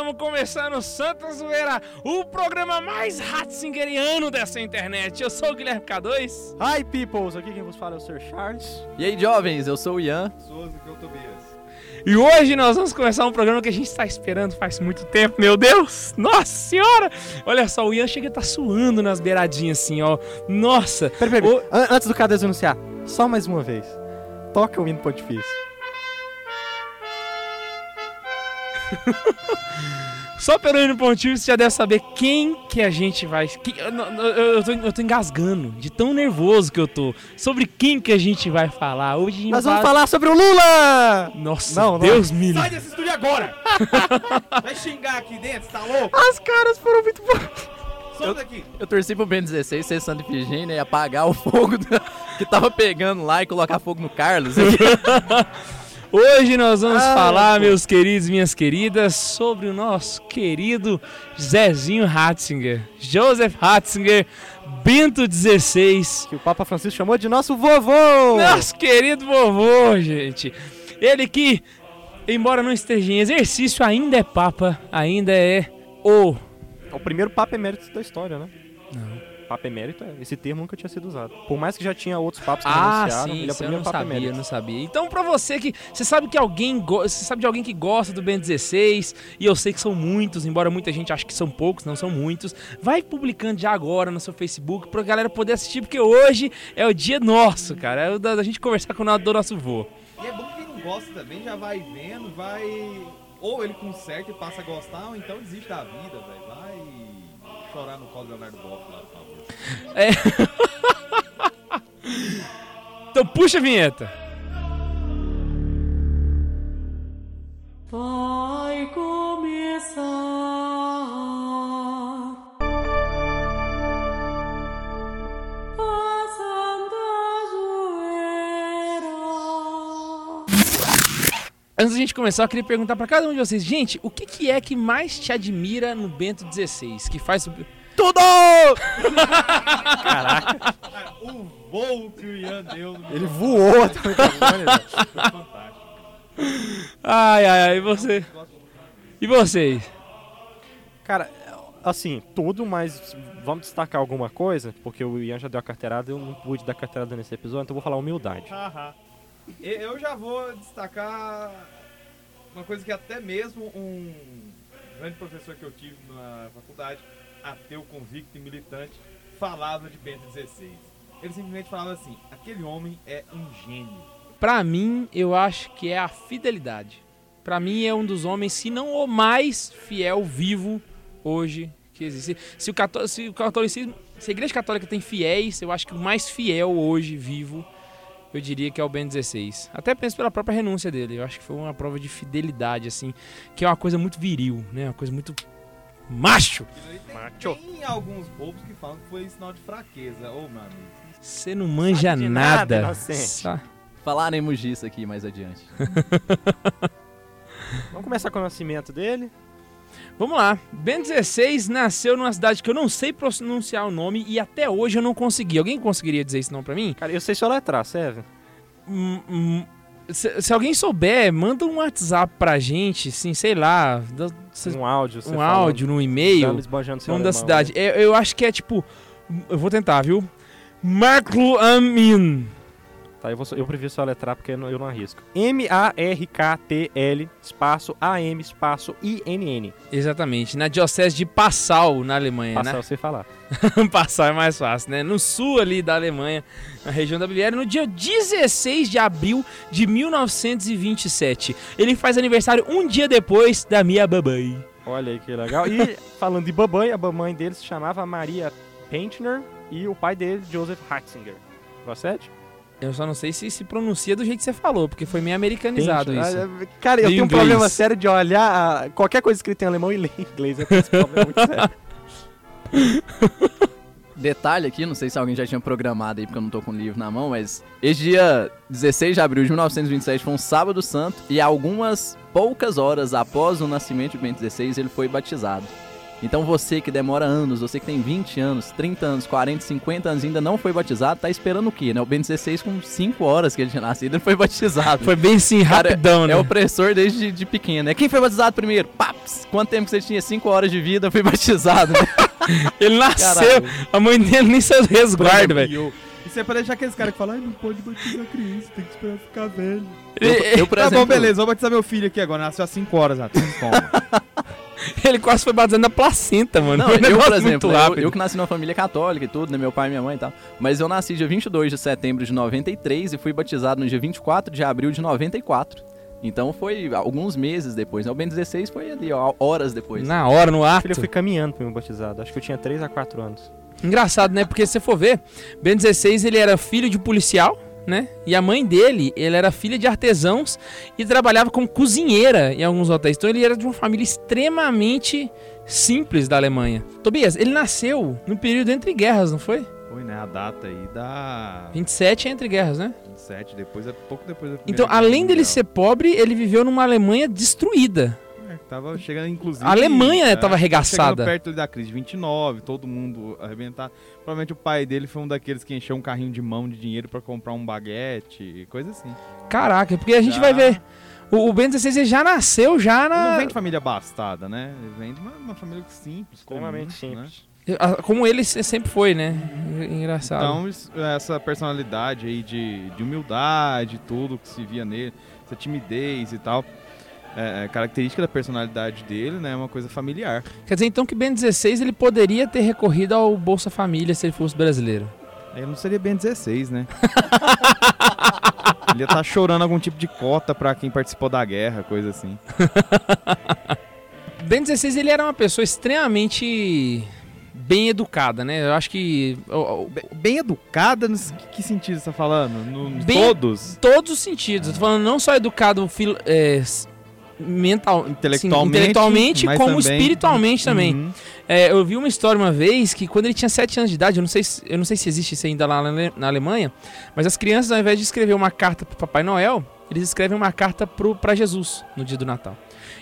Estamos começando Santa Zoeira, o programa mais ratzingeriano dessa internet. Eu sou o Guilherme K2. Hi, peoples! Aqui quem vos fala é o Sr. Charles. E aí, jovens, eu sou o Ian. Souza, que é o Tobias. E hoje nós vamos começar um programa que a gente está esperando faz muito tempo, meu Deus! Nossa senhora! Olha só, o Ian chega a estar suando nas beiradinhas assim, ó. Nossa! Peraí, peraí, Ô- an- antes do K2 anunciar, só mais uma vez. Toca o hino pontifício. Só pelo hino pontinho você já deve saber quem que a gente vai. que- eu, eu- eu tô, eu tô engasgando de tão nervoso que eu tô. Sobre quem que a gente vai falar. Hoje Nós vai vamos falar sobre o Lula! Nossa, Não, não. Deus me livre. Sai desse estúdio agora! Vai xingar aqui dentro, você tá louco? As caras foram muito boas. Solta daqui! Eu torci pro Ben 16 ser Santa Ifigênia e apagar o fogo da- que tava pegando lá e colocar fogo no Carlos. Hoje nós vamos Ah, falar, pô. meus queridos e minhas queridas, sobre o nosso querido Zezinho Ratzinger, Joseph Ratzinger, Bento XVI, Que o Papa Francisco chamou de nosso vovô! nosso querido vovô, gente. Ele que, embora não esteja em exercício, ainda é Papa, ainda é o. É o primeiro Papa emérito da história, né? Papa emérito, é. esse termo nunca tinha sido usado. Por mais que já tinha outros papas que Ah, anunciaram, sim, ele é o isso eu primeiro não Papa sabia, eu emérito. não sabia. Então, pra você que. Você sabe que alguém. go- Você sabe de alguém que gosta do Ben 16, e eu sei que são muitos, embora muita gente ache que são poucos, não são muitos. Vai publicando já agora no seu Facebook pra galera poder assistir, porque hoje é o dia nosso, cara. É o da, da gente conversar com o do nosso vô. E é bom que quem não gosta também já vai vendo, vai. Ou ele conserta e passa a gostar, ou então desiste da vida, velho. Vai chorar no colo do Leonardo Boff lá, favor. Então puxa a vinheta. Vai começar a Santa. Antes da gente começar, eu queria perguntar pra cada um de vocês, gente, o que, que é que mais te admira no Bento 16? Que faz. O- Tudo! Cara, o voo que o Ian deu no Ele voou até o microfone, velho. foi fantástico. Ai, ai, ai, e você? E vocês? Cara, assim, tudo, mas vamos destacar alguma coisa, porque o Ian já deu a carteirada, eu não pude dar carteirada nesse episódio, então eu vou falar humildade. Eu já vou destacar uma coisa que até mesmo um grande professor que eu tive na faculdade, ateu convicto e militante, falava de Bento XVI. Ele simplesmente falava assim: aquele homem é um gênio. Pra mim, eu acho que é a fidelidade. Pra mim, é um dos homens, se não o mais fiel vivo hoje que existe. Se o, cató- se o catolicismo, se a Igreja Católica tem fiéis, eu acho que o mais fiel hoje vivo, eu diria que é o Ben 16. Até penso pela própria renúncia dele. Eu acho que foi uma prova de fidelidade, assim, que é uma coisa muito viril, né? Uma coisa muito macho. Tem, Macho. tem alguns bobos que falam que foi sinal de fraqueza. Ô, meu amigo. Você não manja Sabe de nada, nada. Sa- Falaremos disso aqui mais adiante. Vamos começar com o nascimento dele. Vamos lá. Ben 16 nasceu numa cidade que eu não sei pronunciar o nome e até hoje eu não consegui. Alguém conseguiria dizer esse nome pra mim? Cara, eu sei só letrar, serve? Hum, hum, se, se alguém souber, manda um WhatsApp pra gente, assim, sei lá, cês- Um áudio, um áudio, num e-mail, nome da cidade. Eu, eu acho que é tipo, eu vou tentar, viu? Marklu Amin. Tá, eu, vou, eu prefiro só letrar porque eu não, eu não arrisco. M-A-R-K-T-L, espaço A-M, espaço I-N-N. Exatamente, na diocese de Passau, na Alemanha, Passar né? você falar. Passar é mais fácil, né? No sul ali da Alemanha, na região da Baviera, no dia 16 de abril de 1927. Ele faz aniversário um dia depois da minha babãe. Olha aí que legal. E falando de babãe, a mamãe dele se chamava Maria Pentner e o pai dele, Joseph Ratzinger. Procede? Eu só não sei se se pronuncia do jeito que você falou, porque foi meio americanizado Pentner. isso. Cara, eu Em tenho um inglês. problema sério de olhar qualquer coisa escrita em alemão e ler em inglês. Eu tenho esse problema muito sério. Detalhe aqui, não sei se alguém já tinha programado aí, porque eu não tô com o livro na mão, mas esse dia 16 de abril de 1927 foi um sábado santo e algumas poucas horas após o nascimento de Bento XVI ele foi batizado. Então você que demora anos, você que tem 20 anos, 30 anos, 40, 50 anos e ainda não foi batizado, tá esperando o quê, né? O Ben 16 com 5 horas que ele tinha nascido, ele foi batizado. Foi bem Cara, rapidão, né? É opressor desde de pequeno, né? Quem foi batizado primeiro? Paps! Quanto tempo que você tinha? 5 horas de vida, foi batizado, né? Ele nasceu, Caralho. a mãe dele nem saiu do resguardo, velho. E Isso é pra deixar aqueles caras que falam, ai, não pode batizar criança, tem que esperar ficar velho. Eu, eu, por tá exemplo, bom, beleza, vou batizar meu filho aqui agora, nasceu às 5 horas, já. Toma. Ele quase foi batizado na placenta, mano. Não, Foi um eu, por exemplo, muito eu, eu que nasci numa família católica e tudo, né? Meu pai e minha mãe e tal. Mas eu nasci dia 22 de setembro de 93 e fui batizado no dia 24 de abril de 94. Então foi alguns meses depois, né? O Ben 16 foi ali, ó, horas depois. Na hora, no ato. Filho, eu fui caminhando pra me batizado. Acho que eu tinha 3 a 4 anos. Engraçado, né? Porque se você for ver, Ben 16 ele era filho de policial, né? E a mãe dele, ele era filha de artesãos e trabalhava como cozinheira em alguns hotéis. Então ele era de uma família extremamente simples da Alemanha. Tobias, ele nasceu no período entre guerras, não foi? Foi, né? A data aí da 27 é entre guerras, né? 27, depois, é pouco depois da Então, além dele Mundial. ser pobre, ele viveu numa Alemanha destruída. Tava chegando, inclusive. A Alemanha é, tava arregaçada. Chegando perto da crise de 29, todo mundo arrebentado. Provavelmente o pai dele foi um daqueles que encheu um carrinho de mão de dinheiro pra comprar um baguete, coisa assim. Caraca, porque a gente Já- vai ver. O, o Ben 16 ele já nasceu já Ele não na. vem de família abastada, né? Ele vem de uma, uma família simples, Extremamente comum, né? simples. Ah, Como ele se- sempre foi, né? Engraçado. Então, essa personalidade aí de, de humildade, tudo que se via nele, essa timidez e tal, é, é característica da personalidade dele, né? É uma coisa familiar. Quer dizer então que Ben 16 ele poderia ter recorrido ao Bolsa Família se ele fosse brasileiro. Aí não seria bem 16, né? Ele ia estar chorando algum tipo de cota pra quem participou da guerra, coisa assim. Ben 16 ele era uma pessoa extremamente bem educada, né? Eu acho que o- o- Be- Bem educada, nos que, sentido você tá falando? No, Bem- todos? todos os sentidos. Eu tô falando não só educado fil- é, mental, Intelectualmente, intelectualmente mas como também- espiritualmente também. Uhum. É, eu vi uma história uma vez que quando ele tinha 7 anos de idade, eu não sei se, eu não sei se existe isso ainda lá na, na Alemanha, mas as crianças, ao invés de escrever uma carta pro Papai Noel, eles escrevem uma carta pro, pra Jesus no dia do Natal.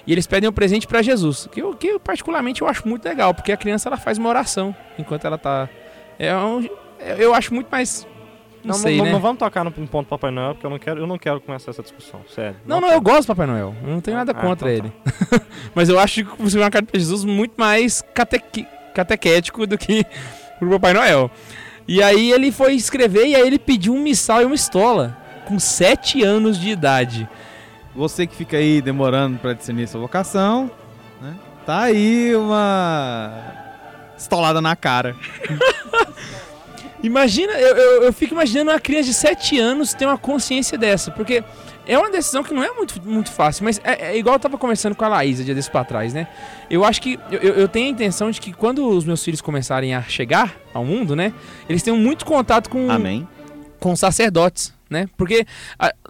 E eles pedem um presente pra Jesus, que eu, que eu, particularmente eu acho muito legal, porque a criança ela faz uma oração enquanto ela tá. É um- eu acho muito mais. Não, Não, sei, não, né? não vamos tocar no ponto Papai Noel, porque eu não quero, eu não quero começar essa discussão, sério. Não, não, eu gosto do Papai Noel. Eu não tenho nada Ah, contra então ele. Mas eu acho que você uma carta pra Jesus muito mais catequi- catequético do que pro Papai Noel. E aí ele foi escrever e aí ele pediu um missal e uma estola. Com 7 anos de idade. Você que fica aí demorando pra discernir sua vocação, né? Tá aí uma estolada na cara. Imagina, eu, eu, eu fico imaginando uma criança de 7 anos ter uma consciência dessa. Porque é uma decisão que não é muito, muito fácil. Mas é, é igual eu tava conversando com a Laísa dia desse pra trás, né? Eu acho que. Eu, eu- tenho a intenção de que quando os meus filhos começarem a chegar ao mundo, né? Eles tenham muito contato com, Amém. com sacerdotes, né? Porque,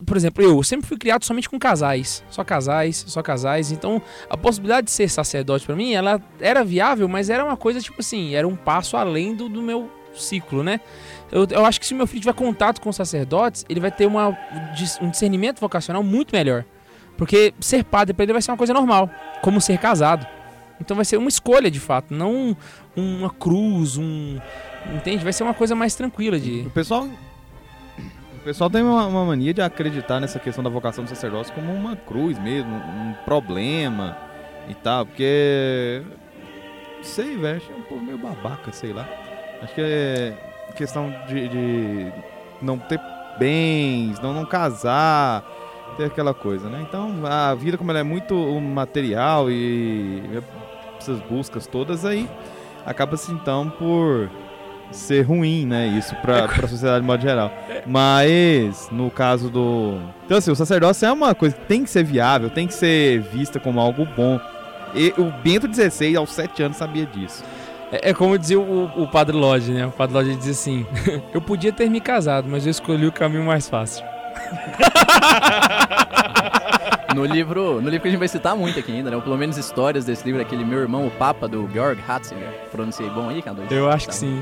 por exemplo, eu sempre fui criado somente com casais, só casais, só casais. Então, a possibilidade de ser sacerdote pra mim, ela era viável, mas era uma coisa tipo assim, era um passo além do, do meu ciclo, né? Eu, eu acho que se meu filho tiver contato com sacerdotes, ele vai ter uma, um discernimento vocacional muito melhor. Porque ser padre pra ele vai ser uma coisa normal, como ser casado. Então vai ser uma escolha de fato, não uma cruz, um. Entende? Vai ser uma coisa mais tranquila de. O pessoal. O pessoal tem uma, uma mania de acreditar nessa questão da vocação do sacerdócio como uma cruz mesmo, um problema e tal, porque. Sei, velho, é um povo meio babaca, sei lá. Acho que é questão de, de não ter bens, não, não casar, ter aquela coisa, né? Então, a vida, como ela é muito material e essas buscas todas aí, acaba-se então por ser ruim, né? Isso pra, pra sociedade de modo geral. Mas, no caso do. Então, assim, o sacerdócio é uma coisa que tem que ser viável, tem que ser vista como algo bom. E o Bento XVI, aos 7 anos, sabia disso. É, é como dizia o, o Padre Lodge, né? O Padre Lodge dizia assim: Eu podia ter me casado, mas eu escolhi o caminho mais fácil. No livro, no livro que a gente vai citar muito aqui ainda, né? Ou pelo menos histórias desse livro, aquele Meu Irmão, o Papa, do Georg Ratzinger. Pronunciei bom aí, K2? Eu acho que Tá. sim.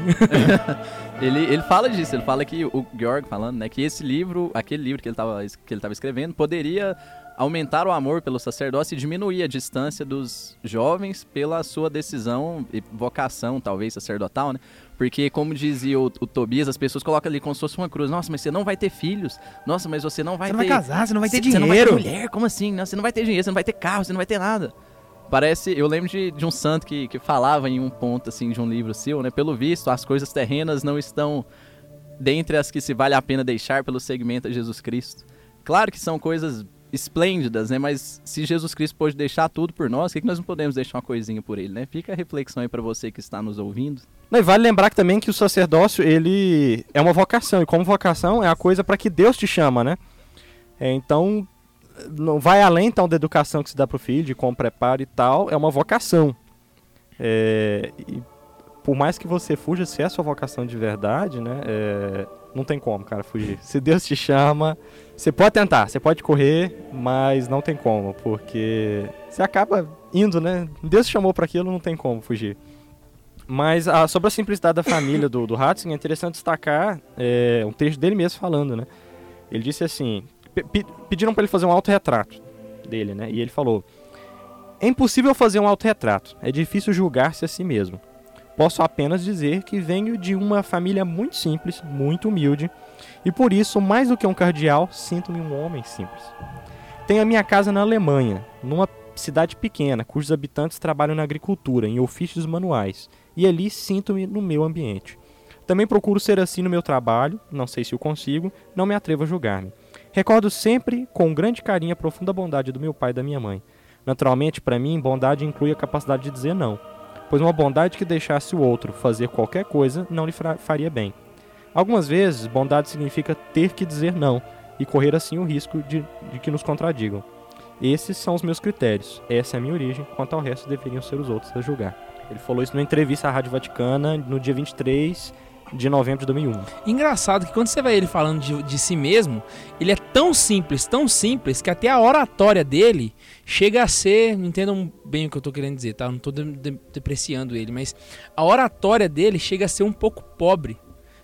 Ele, ele fala disso, ele fala que o Georg falando, né, que esse livro, aquele livro que ele tava, que ele tava escrevendo, poderia aumentar o amor pelo sacerdócio e diminuir a distância dos jovens pela sua decisão e vocação, talvez, sacerdotal, né? Porque, como dizia o, o Tobias, as pessoas colocam ali como se fosse uma cruz. Nossa, mas você não vai ter filhos. Nossa, mas você não vai Você não ter... vai casar, você não vai ter Você- Você não vai ter dinheiro. mulher? Como assim? Não, você não vai ter dinheiro, você não vai ter carro, você não vai ter nada. Parece, eu lembro de, de um santo que, que falava em um ponto assim de um livro seu, né? Pelo visto, as coisas terrenas não estão dentre as que se vale a pena deixar pelo segmento a Jesus Cristo. Claro que são coisas esplêndidas, né? Mas se Jesus Cristo pôde deixar tudo por nós, por que, que nós não podemos deixar uma coisinha por ele, né? Fica a reflexão aí pra você que está nos ouvindo. E vale lembrar que também que o sacerdócio, ele é uma vocação, e como vocação é a coisa para que Deus te chama, né? É, então, não vai além então da educação que se dá pro filho, de como preparo e tal, é uma vocação. É, e por mais que você fuja, se é a sua vocação de verdade, né? é, não tem como, cara, fugir. Se Deus te chama, você pode tentar, você pode correr, mas não tem como, porque você acaba indo, né? Deus chamou para aquilo, não tem como fugir. Mas ah, sobre a simplicidade da família do, do é interessante destacar é, um texto dele mesmo falando, né? Ele disse assim, pe- pe- pediram para ele fazer um autorretrato dele, né? E ele falou, é impossível fazer um autorretrato, é difícil julgar-se a si mesmo. Posso apenas dizer que venho de uma família muito simples, muito humilde, e por isso, mais do que um cardeal, sinto-me um homem simples. Tenho a minha casa na Alemanha, numa cidade pequena, cujos habitantes trabalham na agricultura, em ofícios manuais, e ali sinto-me no meu ambiente. Também procuro ser assim no meu trabalho, não sei se o consigo, não me atrevo a julgar-me. Recordo sempre com grande carinho a profunda bondade do meu pai e da minha mãe. Naturalmente, para mim, bondade inclui a capacidade de dizer não, pois uma bondade que deixasse o outro fazer qualquer coisa não lhe faria bem. Algumas vezes, bondade significa ter que dizer não e correr assim o risco de, de que nos contradigam. Esses são os meus critérios, essa é a minha origem, quanto ao resto deveriam ser os outros a julgar. Ele falou isso numa entrevista à Rádio Vaticana no dia 23 de novembro de 2001. Engraçado que quando você vê ele falando de, de si mesmo, ele é tão simples, tão simples, que até a oratória dele chega a ser. Entendam bem o que eu tô querendo dizer, tá? Não tô de- de- depreciando ele, mas a oratória dele chega a ser um pouco pobre.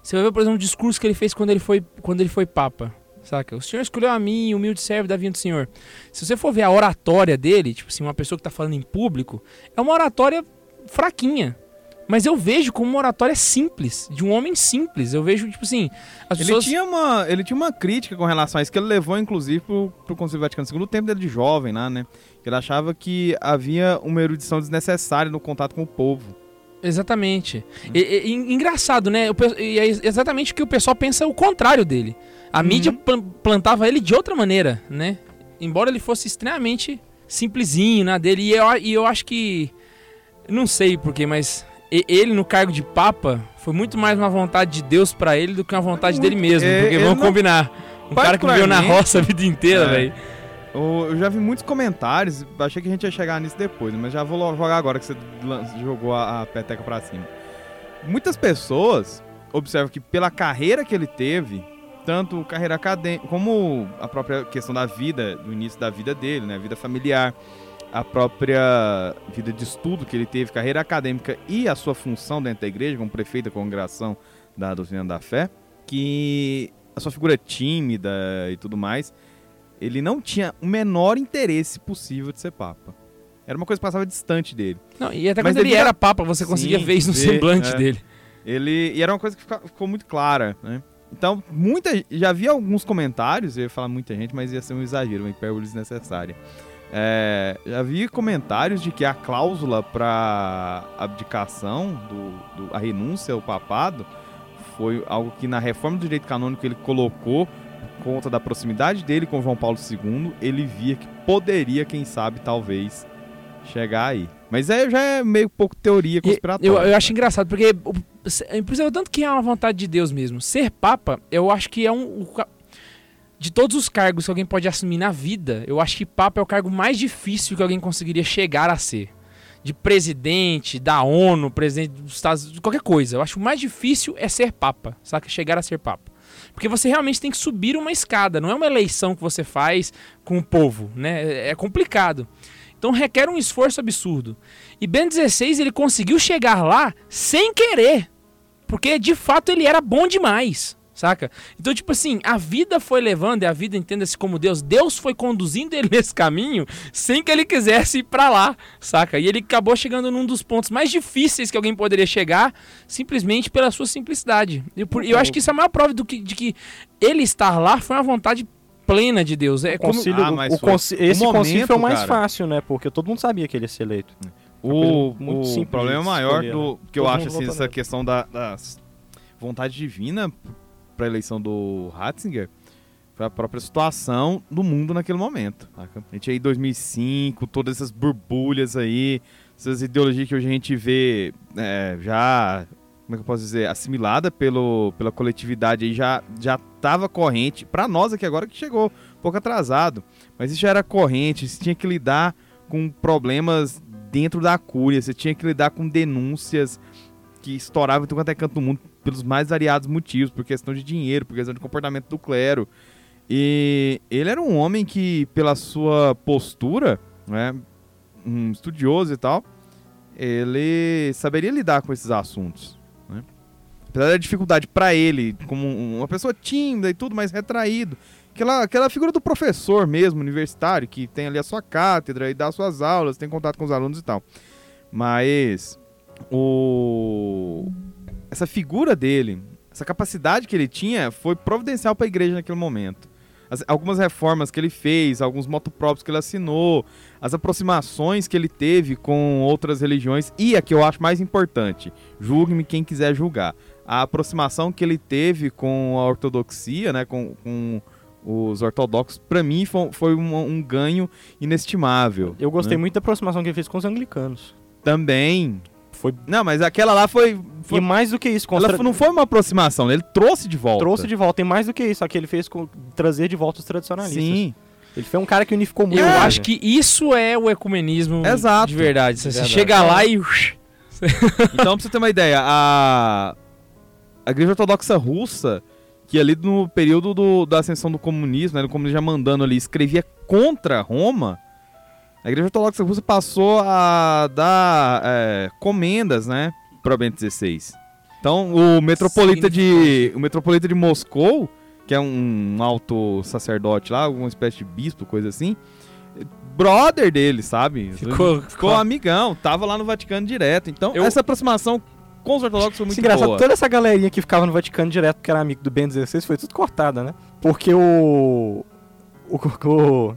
Você vai ver, por exemplo, o discurso que ele fez quando ele foi, quando ele foi Papa. Saca? O Senhor escolheu a mim, humilde servo da vinha do Senhor. Se você for ver a oratória dele, tipo assim, uma pessoa que tá falando em público, é uma oratória fraquinha. Mas eu vejo como uma oratória simples, de um homem simples. Eu vejo, tipo assim, as Ele pessoas. tinha, uma, ele tinha uma crítica com relação a isso, que ele levou, inclusive, pro, pro Concílio Vaticano II, no tempo dele de jovem lá, né? Ele achava que havia uma erudição desnecessária no contato com o povo. Exatamente. E- e- e- engraçado, né? O pe- E é exatamente o que o pessoal pensa o contrário dele. A Uhum. mídia plan- plantava ele de outra maneira, né? Embora ele fosse extremamente simplesinho na dele. E eu, e eu acho que. Não sei porquê, mas ele no cargo de Papa foi muito mais uma vontade de Deus pra ele do que uma vontade dele mesmo. É, porque vamos não- combinar. Um cara que viveu na roça a vida inteira, É. velho. Eu, já vi muitos comentários, achei que a gente ia chegar nisso depois, mas já vou jogar agora que você jogou a, a peteca pra cima. Muitas pessoas observam que pela carreira que ele teve, tanto carreira acadêmica, como a própria questão da vida, do início da vida dele, né, vida familiar, a própria vida de estudo que ele teve, carreira acadêmica e a sua função dentro da igreja, como prefeito da congregação da doutrina da fé, que a sua figura tímida e tudo mais, ele não tinha o menor interesse possível de ser papa. Era uma coisa que passava distante dele. Não, e até Mas quando ele era Papa, você conseguia Sim, ver isso no semblante é. dele. Ele e era uma coisa que fica- ficou muito clara, né? Então, muita já vi alguns comentários, eu ia falar muita gente, mas ia ser um exagero, uma hipérbole desnecessária. É, já vi comentários de que a cláusula para abdicação, do, do- a renúncia ao papado, foi algo que na reforma do direito canônico ele colocou por conta da proximidade dele com João Paulo II, ele via que poderia, quem sabe, talvez, chegar aí. Mas aí já é meio pouco teoria conspiratória. Eu, eu acho engraçado, porque é impossível tanto que é uma vontade de Deus mesmo. Ser Papa, eu acho que é um. De todos os cargos que alguém pode assumir na vida, eu acho que Papa é o cargo mais difícil que alguém conseguiria chegar a ser. De presidente, da ONU, presidente dos Estados Unidos, qualquer coisa. Eu acho que o mais difícil é ser Papa, saca? Chegar a ser Papa. Porque você realmente tem que subir uma escada, não é uma eleição que você faz com o povo, né? É- É complicado. Então requer um esforço absurdo. E Ben 16 ele conseguiu chegar lá sem querer. Porque de fato ele era bom demais. Saca? Então, tipo assim, a vida foi levando, e a vida entenda-se como Deus, Deus foi conduzindo ele nesse caminho sem que ele quisesse ir pra lá, saca? E ele acabou chegando num dos pontos mais difíceis que alguém poderia chegar, simplesmente pela sua simplicidade. E por- eu acho que isso é a maior prova do que, de que ele estar lá foi uma vontade plena de Deus. É O como, concílio, Ah, o- mas o conci- O esse concílio momento, foi o mais cara. fácil, né? Porque todo mundo sabia que ele ia ser eleito. O, muito o simples problema maior escolher, do né? que eu Todo acho assim, essa questão da, da vontade divina para a eleição do Ratzinger foi a própria situação do mundo naquele momento. A gente aí 2005, todas essas borbulhas aí, essas ideologias que hoje a gente vê é, já, como é que eu posso dizer, assimilada pelo, pela coletividade aí já já estava corrente para nós aqui agora que chegou um pouco atrasado, mas isso já era corrente, você tinha que lidar com problemas dentro da cúria, você tinha que lidar com denúncias que estouravam em tudo quanto é canto do mundo pelos mais variados motivos, por questão de dinheiro, por questão de comportamento do clero. E ele era um homem que, pela sua postura, né, um estudioso e tal, ele saberia lidar com esses assuntos. Né? Apesar da dificuldade para ele, como um- uma pessoa tímida e tudo, mais retraído, aquela, aquela figura do professor mesmo, universitário, que tem ali a sua cátedra e dá suas aulas, tem contato com os alunos e tal. Mas o essa figura dele, essa capacidade que ele tinha, foi providencial para a igreja naquele momento. As- algumas reformas que ele fez, alguns motopróprios que ele assinou, as aproximações que ele teve com outras religiões e a que eu acho mais importante, julgue-me quem quiser julgar, a aproximação que ele teve com a ortodoxia, né, com, com os ortodoxos, para mim foi, foi um, um ganho inestimável. Eu gostei né? muito da aproximação que ele fez com os anglicanos. Também. Foi Não, mas aquela lá foi. foi e mais do que isso, ela constra- não foi uma aproximação, ele trouxe de volta. trouxe de volta. E mais do que isso, aqui ele fez com trazer de volta os tradicionalistas. Sim. Ele foi um cara que unificou muito. eu a acho que isso é o ecumenismo Exato. de verdade. Você Verdade. chega lá e. Então, pra você ter uma ideia, a, a Igreja Ortodoxa Russa, que ali no período do- da ascensão do comunismo, né, do comunismo já mandando ali, escrevia contra Roma, a Igreja Ortodoxa Russa passou a dar é, comendas, né, para Bento XVI. Então, o metropolita de o metropolita de Moscou, que é um alto sacerdote lá, alguma espécie de bispo, coisa assim, brother dele, sabe? Ficou- ficou amigão, tava lá no Vaticano direto. Então, Eu- essa aproximação com os ortodoxos foi muito é engraçado, boa. toda essa galerinha que ficava no Vaticano direto, porque era amigo do Ben 16, foi tudo cortada, né? Porque o. O,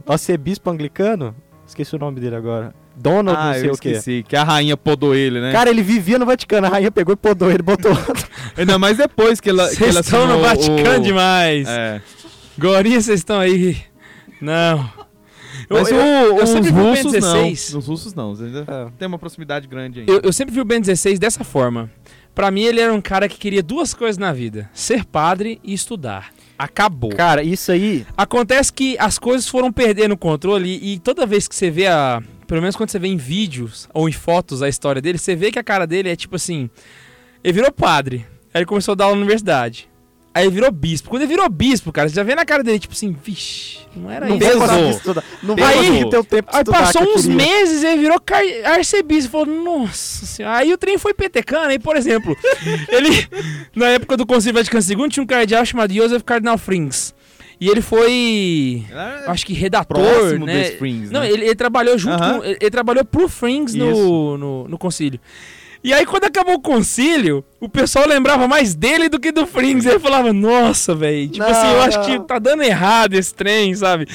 o arcebispo anglicano, esqueci o nome dele agora. Donald, ah, não sei eu o quê. esqueci, que a rainha podou ele, né? Cara, ele vivia no Vaticano, a rainha pegou e podou ele, botou outro. Ainda mais depois que ela, Vocês estão no Vaticano o- demais. É. Gorinha, vocês estão aí. Não. Eu, Mas eu- o- eu os sempre vi o Ben russos 16. não. Os russos não, ainda É. tem uma proximidade grande ainda. Eu, eu sempre vi o Ben 16 dessa forma. Pra mim, ele era um cara que queria duas coisas na vida: ser padre e estudar. Acabou. Cara, isso aí. Acontece que as coisas foram perdendo o controle e toda vez que você vê a. Pelo menos quando você vê em vídeos ou em fotos a história dele, você vê que a cara dele é tipo assim. Ele virou padre. Aí ele começou a dar aula na universidade. Aí ele virou bispo. Quando ele virou bispo, cara, você já vê na cara dele, tipo assim, vixe, não era Não isso. pesou. Não vai Aí- ter o tempo de Aí passou que uns queria. meses e ele virou arcebispo. Falou, nossa senhora. Aí o trem foi petecando. Aí, por exemplo, ele, na época do Concílio Vaticano II, tinha um cardeal chamado Joseph Cardinal Frings. E ele foi, acho que redator, né? dos Springs, Não, né? ele, ele trabalhou junto Aham. com, ele, ele trabalhou pro Frings no, no, no concílio. E aí, quando acabou o concílio, o pessoal lembrava mais dele do que do Frings. Ele falava, nossa, velho. Tipo Não, assim, eu acho não. que tá dando errado esse trem, sabe?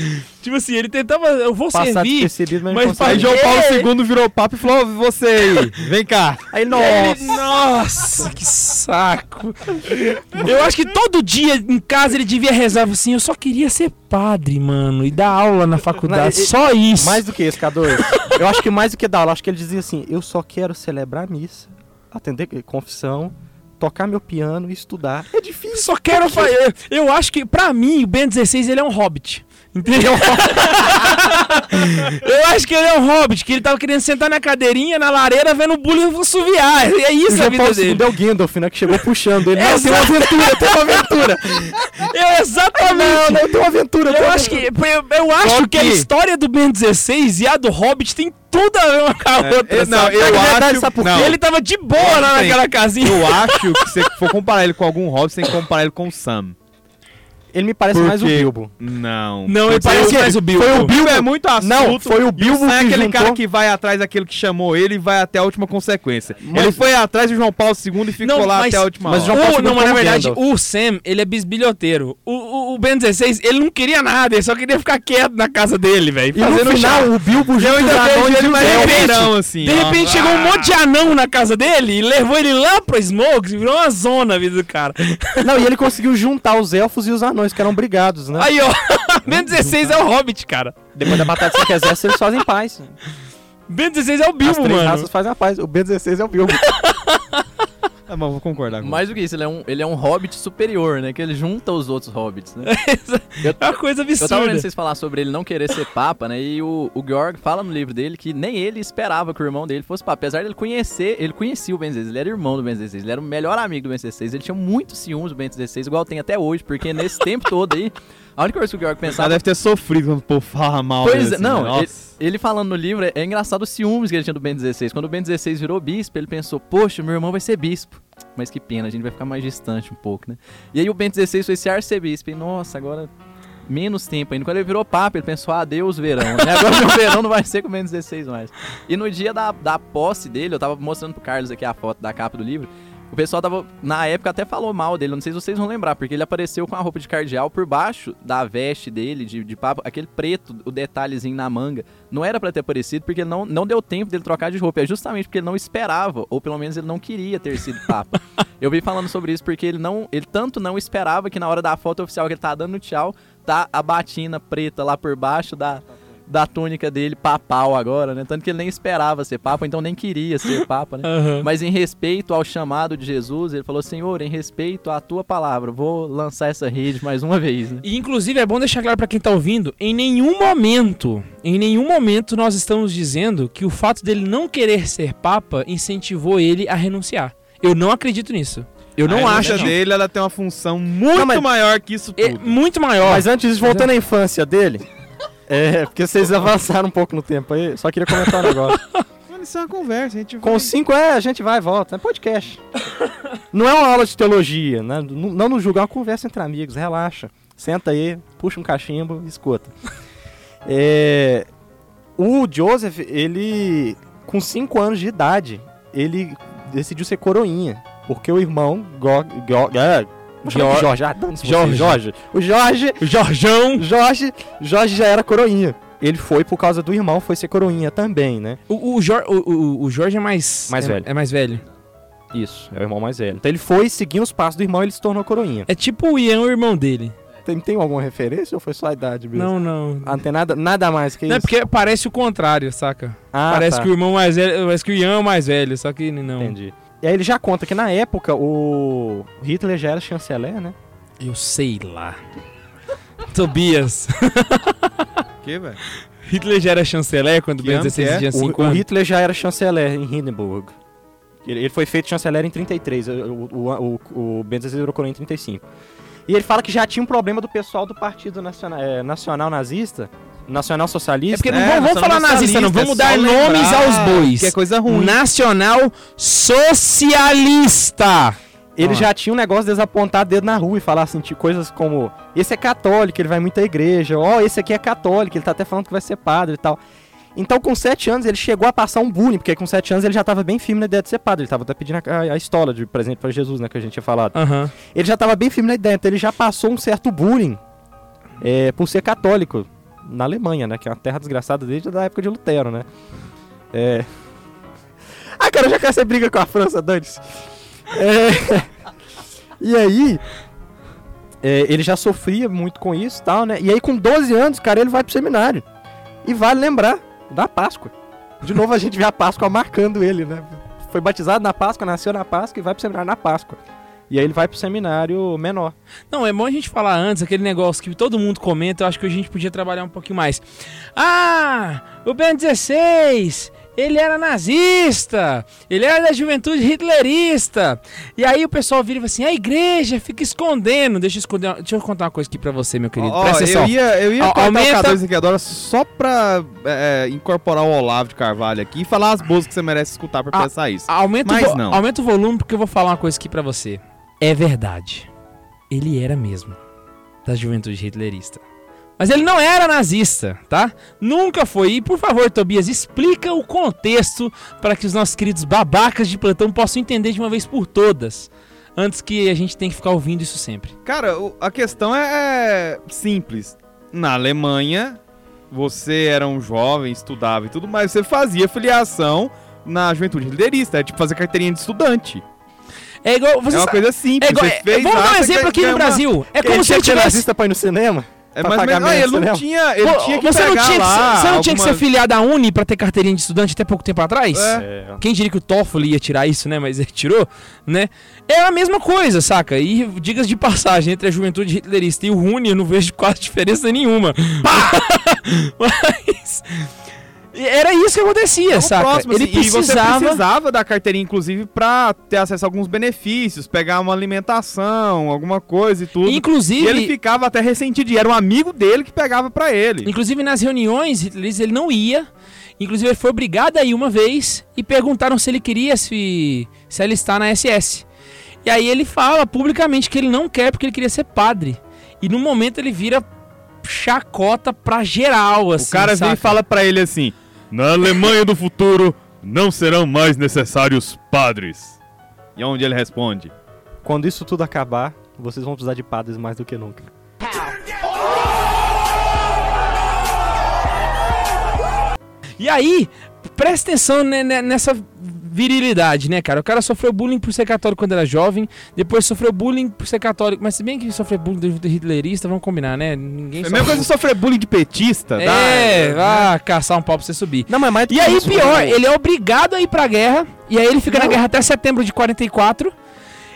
Tipo assim, ele tentava, eu vou Passar servir. mas, mas Aí. João. Paulo II virou papo e falou: você aí, vem cá. Aí, nossa. ele- nossa, que saco. Eu acho que todo dia em casa ele devia rezar assim, eu só queria ser padre, mano, e dar aula na faculdade, Não, só isso. Mais do que isso, K2. eu acho que mais do que dar aula, acho que ele dizia assim: eu só quero celebrar a missa, atender confissão, tocar meu piano e estudar. É difícil. Só quero fazer. Eu acho que, pra mim, o Ben 16 ele é um hobbit. Entendeu? eu acho que ele é um hobbit, que ele tava querendo sentar na cadeirinha, na lareira, vendo o bullying assoviar. É O isso a João vida dele. É o Gandalf, né? Que chegou puxando ele. Não, tem uma aventura, tem uma aventura. É exatamente. Não, não, tem uma aventura. Eu uma acho que, eu, eu acho que a história do Ben 16 e a do Hobbit tem tudo a ver uma com a outra. É, não, sabe? eu acho. sabe por? Ele tava de boa lá naquela casinha. Eu acho que se você for comparar ele com algum Hobbit, você tem que comparar ele com o Sam. Ele me parece Por mais o quê? Bilbo. Não. Não, ele parece mais o Bilbo. Foi o Bilbo é muito assunto. Não, foi o e o Bilbo Sam é que aquele juntou- cara que vai atrás daquilo que chamou ele e vai até a última consequência. Mas- Ele foi atrás de João Paulo II e ficou Não, lá mas- até a última mas hora. João Paulo não, II mas na verdade, Gandalf. o Sam, ele é bisbilhoteiro. O, o, o Ben 16, ele não queria nada, ele só queria ficar quieto na casa dele, velho. E no fazendo final, chá. o Bilbo os ainda vejo e ele mais elfos. verão, assim. De repente chegou um monte de anão na casa dele e levou ele lá pro Smokes, virou uma zona a vida do cara. Não, e ele conseguiu juntar os elfos e os anões, que eram brigados, né? Aí, ó, Ben 16 é o Hobbit, cara. Depois da Batalha de Cinco Exércitos, eles fazem paz. Ben 16 é o As Bilbo, três mano. raças fazem a paz. O B16 é o Bilbo. Tá bom, vou concordar com Mais do que isso, ele é, um, ele é um hobbit superior, né? Que ele junta os outros hobbits, né? É uma coisa Eu tava vendo absurda. vocês falar sobre ele não querer ser papa, né? E o, o Georg fala no livro dele que nem ele esperava que o irmão dele fosse papa. Apesar dele conhecer, ele conhecia o Ben 16, ele era irmão do Ben 16, ele era o melhor amigo do Ben 16. Ele tinha muito ciúmes do Ben 16, igual tem até hoje, porque nesse tempo todo aí, a única coisa que o Georg Ela pensava deve ter sofrido quando o povo fala mal Pois é, assim, não, ele, ele falando no livro, é, é engraçado os ciúmes que ele tinha do Ben 16. Quando o Ben 16 virou bispo, ele pensou, poxa, meu irmão vai ser bispo. Mas que pena, a gente vai ficar mais distante um pouco, né? E aí o Ben 16 foi ser arcebispo. E nossa, agora menos tempo ainda. Quando ele virou papa, ele pensou, ah, adeus verão. Né? Agora meu verão não vai ser com o Ben 16 mais. E no dia da, da posse dele, eu tava mostrando pro Carlos aqui a foto da capa do livro. O pessoal tava, na época, até falou mal dele. Não sei se vocês vão lembrar, porque ele apareceu com a roupa de cardeal por baixo da veste dele, de, de papo, aquele preto, o detalhezinho na manga. Não era pra ter aparecido, porque não, não deu tempo dele trocar de roupa. É justamente porque ele não esperava, ou pelo menos ele não queria ter sido papa. Eu vi falando sobre isso porque ele não. Ele tanto não esperava que na hora da foto oficial que ele tá dando tchau, tá a batina preta lá por baixo da. Da túnica dele, papal agora, né? Tanto que ele nem esperava ser papa, então nem queria ser papa, né? Aham. Mas em respeito ao chamado de Jesus, ele falou: Senhor, em respeito à tua palavra, vou lançar essa rede mais uma vez, né? E inclusive é bom deixar claro pra quem tá ouvindo, em nenhum momento, em nenhum momento nós estamos dizendo que o fato dele não querer ser papa incentivou ele a renunciar. Eu não acredito nisso. Eu não a acho renúncia que dele, ela tem uma função muito Não, mas- maior que isso é tudo. muito maior. Mas antes, voltando à infância dele, é, porque vocês avançaram um pouco no tempo aí, só queria comentar um negócio. Mano, isso é uma conversa, a gente Com vai... os cinco, é, a gente vai e volta, é podcast. Não é uma aula de teologia, né? Não nos julgar, é uma conversa entre amigos, relaxa. Senta aí, puxa um cachimbo e escuta. É, o Joseph, ele, com 5 anos de idade, ele decidiu ser coroinha. Porque o irmão, Go, Go, é, Jor- Jorge, ah, Jorge. Jorge. O Jorge, O Jorjão. Jorge, Jorge já era coroinha. Ele foi por causa do irmão, foi ser coroinha também, né? O, o, Jor- o, o, Jorge é mais. Mais é- velho. É mais velho. Isso, é o irmão mais velho. Então ele foi seguindo os passos do irmão e ele se tornou coroinha. É tipo o Ian, o irmão dele. Tem, tem alguma referência ou foi só a idade mesmo? Não, não. Ah, não tem nada, nada mais que Não é isso? porque parece o contrário, saca? Ah, parece tá. que o irmão mais velho. Parece que o Ian é o mais velho, só que não. Entendi. E aí ele já conta que na época o Hitler já era chanceler, né? Eu sei lá. Tobias. O quê, velho? Hitler já era chanceler quando o Que Ben ano que 16 é? tinha 5 O, o anos. Hitler já era chanceler em Hindenburg. Ele, ele foi feito chanceler em 33, o, o, o, o Ben 16 virou coroinha em 35. E ele fala que já tinha um problema do pessoal do Partido Nacional, é, nacional Nazista, Nacional É Socialista. porque não É, vamos, vamos falar nazista, não. Vamos é dar nomes aos bois. Que é coisa ruim. Nacional Socialista. Ele Ah. já tinha um negócio de desapontar dedo na rua e falar assim, tipo, coisas como: esse é católico, ele vai muito à igreja, ó, esse aqui é católico, ele tá até falando que vai ser padre e tal. Então, com 7 anos, ele chegou a passar um bullying, porque com 7 anos ele já tava bem firme na ideia de ser padre. Ele tava até pedindo a, a, a estola de presente pra Jesus, né, que a gente tinha falado. Aham. Ele já tava bem firme na ideia, então ele já passou um certo bullying é, por ser católico na Alemanha, né, que é uma terra desgraçada desde a época de Lutero, né. É... Ah, cara, já quero ser briga com a França, dane-se. É... E aí, é, ele já sofria muito com isso tal, né? E aí, com 12 anos, cara, ele vai pro seminário. E vale lembrar da Páscoa. De novo, a gente vê a Páscoa marcando ele, né? Foi batizado na Páscoa, nasceu na Páscoa e vai pro seminário na Páscoa. E aí ele vai pro seminário menor. Não, é bom a gente falar antes, aquele negócio que todo mundo comenta, eu acho que a gente podia trabalhar um pouquinho mais. Ah, o Ben 16, ele era nazista, ele era da juventude hitlerista. E aí o pessoal vira e fala assim, a igreja fica escondendo. Deixa eu, esconder, deixa eu contar uma coisa aqui pra você, meu querido. Ó, Presta eu atenção. ia, eu ia cortar aumenta- o K2 aqui agora só pra é, incorporar o Olavo de Carvalho aqui e falar as boas que você merece escutar pra Ah, pensar isso. Aumenta, Mas não. aumenta o volume porque eu vou falar uma coisa aqui pra você. É verdade. Ele era mesmo. da juventude hitlerista. Mas ele não era nazista, tá? Nunca foi. E por favor, Tobias, explica o contexto para que os nossos queridos babacas de plantão possam entender de uma vez por todas. Antes que a gente tenha que ficar ouvindo isso sempre. Cara, a questão é, é simples. Na Alemanha, você era um jovem, estudava e tudo mais, você fazia filiação na juventude liderista, é tipo fazer carteirinha de estudante. É igual. Você é uma sa- coisa simples. é igual você fez vamos dar um exemplo aqui no ganha uma- Brasil. É como se ele ser tivesse. nazista pra ir no cinema? É pra mais pagar menos- ah, ele não tinha, ele Pô, tinha que você não tinha que, lá ser- você não tinha que ser filiado à Uni pra ter carteirinha de estudante até pouco tempo atrás? É. Quem diria que o Toffoli ia tirar isso, né? Mas ele tirou, né? É a mesma coisa, saca? E digas de passagem, entre a juventude hitlerista e o Rune, eu não vejo quase diferença nenhuma. Mas. Era isso que acontecia, o saca? próximo, ele assim, E você precisava. precisava da carteirinha, inclusive, pra ter acesso a alguns benefícios, pegar uma alimentação, alguma coisa e tudo. Inclusive, E ele ficava até ressentido. E era um amigo dele que pegava pra ele. Inclusive nas reuniões ele não ia. Inclusive ele foi obrigado a ir uma vez e perguntaram se ele queria se, se alistar na SS. E aí ele fala publicamente que ele não quer porque ele queria ser padre. E no momento ele vira chacota pra geral, assim. o cara vem saca? e fala pra ele assim: Na Alemanha do futuro não serão mais necessários padres. E onde ele responde? Quando isso tudo acabar, vocês vão precisar de padres mais do que nunca. E aí, presta atenção ne- ne- nessa virilidade, né, cara? O cara sofreu bullying por ser católico quando era jovem, depois sofreu bullying por ser católico, mas se bem que sofreu bullying do hitlerista, vamos combinar, né? Ninguém É a mesma coisa que sofrer bullying de petista, tá? É, vá caçar um pau pra você subir. Não, mas mais do E aí, isso, pior, né? ele é obrigado a ir pra guerra, e aí ele fica na guerra até setembro de 44.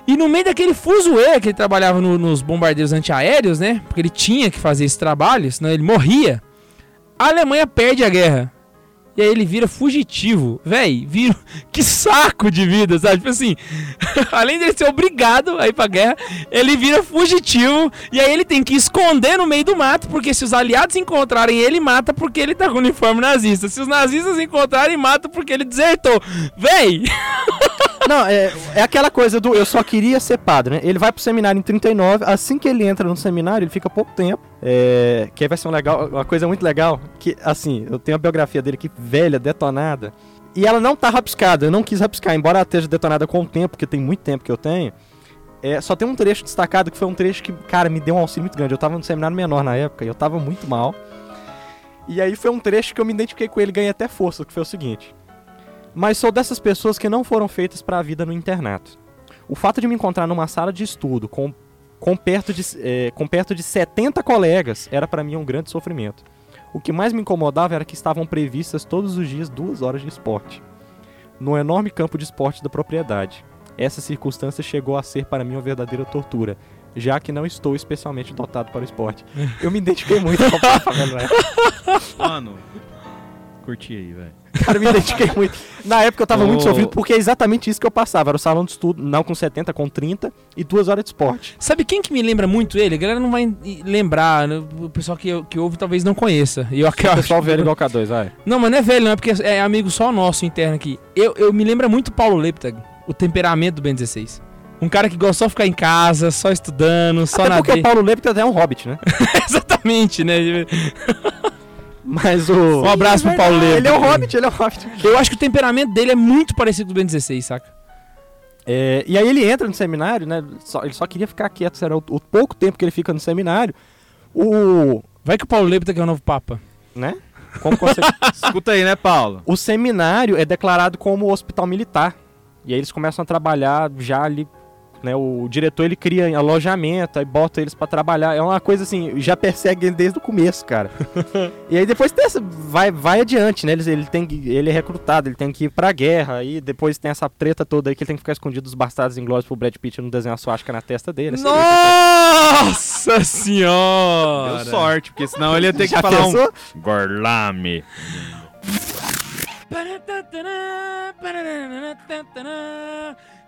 E no meio daquele fuzuê que ele trabalhava no- nos bombardeiros antiaéreos, né? Porque ele tinha que fazer esse trabalho, senão ele morria. A Alemanha perde a guerra. E aí ele vira fugitivo. Véi, vira. Que saco de vida, sabe? Tipo assim, além dele ser obrigado a ir pra guerra, ele vira fugitivo. E aí ele tem que esconder no meio do mato, porque se os aliados encontrarem ele, mata porque ele tá com uniforme nazista. Se os nazistas encontrarem, mata porque ele desertou. Véi! Não, é, é aquela coisa do eu só queria ser padre, né? Ele vai pro seminário em 39, assim que ele entra no seminário, ele fica pouco tempo. É, que aí vai ser um legal, uma coisa muito legal, que assim, eu tenho a biografia dele aqui, velha, detonada. E ela não tá rabiscada, eu não quis rabiscar, embora ela esteja detonada com o tempo, porque tem muito tempo que eu tenho. É, só tem um trecho destacado que foi um trecho que, cara, me deu um auxílio muito grande. Eu tava no seminário menor na época e eu tava muito mal. E aí foi um trecho que eu me identifiquei com ele ganhei até força, que foi o seguinte. Mas sou dessas pessoas que não foram feitas para a vida no internato. O fato de me encontrar numa sala de estudo com, com, perto, de, eh, com perto de 70 colegas era para mim um grande sofrimento. O que mais me incomodava era que estavam previstas todos os dias duas horas de esporte. No enorme campo de esporte da propriedade. Essa circunstância chegou a ser para mim uma verdadeira tortura, já que não estou especialmente dotado para o esporte. Eu me identifiquei muito com o Rafael, né? Mano, curti aí, velho. Cara, me identifiquei muito. Na época eu tava muito Ô. sofrido porque é exatamente isso que eu passava. Era o salão de estudo, não com 70, com 30 e duas horas de esporte. Sabe quem que me lembra muito ele? A galera não vai lembrar, né? o pessoal que, que ouve talvez não conheça. E eu, eu O acho pessoal que- velho igual K2, vai. Não, mas não é velho, não, é porque é amigo só nosso interno aqui. Eu, eu me lembra muito Paulo Leptag, o temperamento do Ben 16. Um cara que gosta só de ficar em casa, só estudando, só Até na porque o Paulo Lepta é um hobbit, né? Exatamente, né? Mas o... Um abraço pro Paulo Lepta. Ele é um hobbit, ele é um hobbit. Eu acho que o temperamento dele é muito parecido com o Ben 16, saca? É, e aí ele entra no seminário, né? só- ele só queria ficar quieto, era o, o pouco tempo que ele fica no seminário. O... Vai que o Paulo Leptag é o novo papa. né? Como conce- Escuta aí, né, Paulo? o seminário é declarado como hospital militar. E aí eles começam a trabalhar já ali, né? O diretor ele cria alojamento, aí bota eles pra trabalhar. É uma coisa assim, já persegue ele desde o começo, cara. e aí depois tem essa, vai, vai adiante, né? Ele, ele, tem, ele é recrutado, ele tem que ir pra guerra. Aí depois tem essa treta toda aí que ele tem que ficar escondido dos bastardos inglórios pro Brad Pitt não desenhar a suástica na testa dele. essa- Nossa senhora! Deu sorte, porque senão ele ia ter que Já falar pensou? um... Gorlame.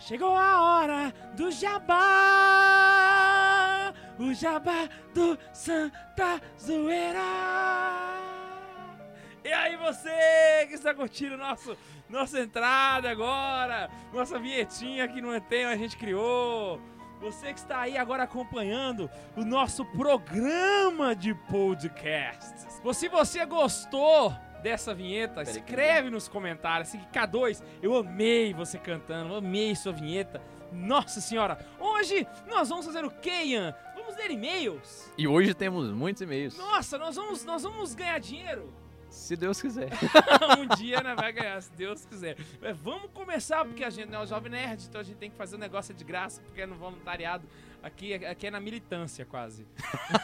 Chegou a hora do jabá, o jabá do Santa Zoeira. E aí você que está curtindo nosso, nossa entrada agora, nossa vinhetinha que no Antena a gente criou. Você que está aí agora acompanhando o nosso programa de podcasts. Se você gostou dessa vinheta, Peraí que escreve nos comentários. Assim, K2, eu amei você cantando, eu amei sua vinheta. Nossa senhora, hoje nós vamos fazer o que, Ian? Vamos ler e-mails. E hoje temos muitos e-mails. Nossa, nós vamos, nós vamos ganhar dinheiro. Se Deus quiser. um dia, né, vai ganhar, se Deus quiser. Mas vamos começar, porque a gente é o Jovem Nerd, então a gente tem que fazer um negócio de graça, porque é no voluntariado. Aqui, aqui é na militância, quase.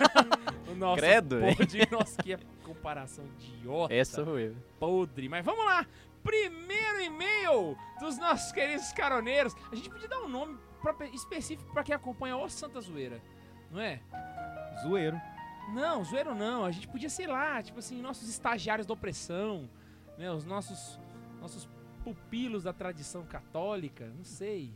o nosso Credo, hein? podre, Nossa, que comparação idiota. Essa foi eu. podre. Mas vamos lá. Primeiro e-mail dos nossos queridos caroneiros. A gente podia dar um nome pra- específico pra quem acompanha o Santa Zoeira, não é? Zoeiro. Não, zoeiro não. A gente podia, sei lá, tipo assim, nossos estagiários da opressão, né? Os nossos, nossos pupilos da tradição católica, não sei.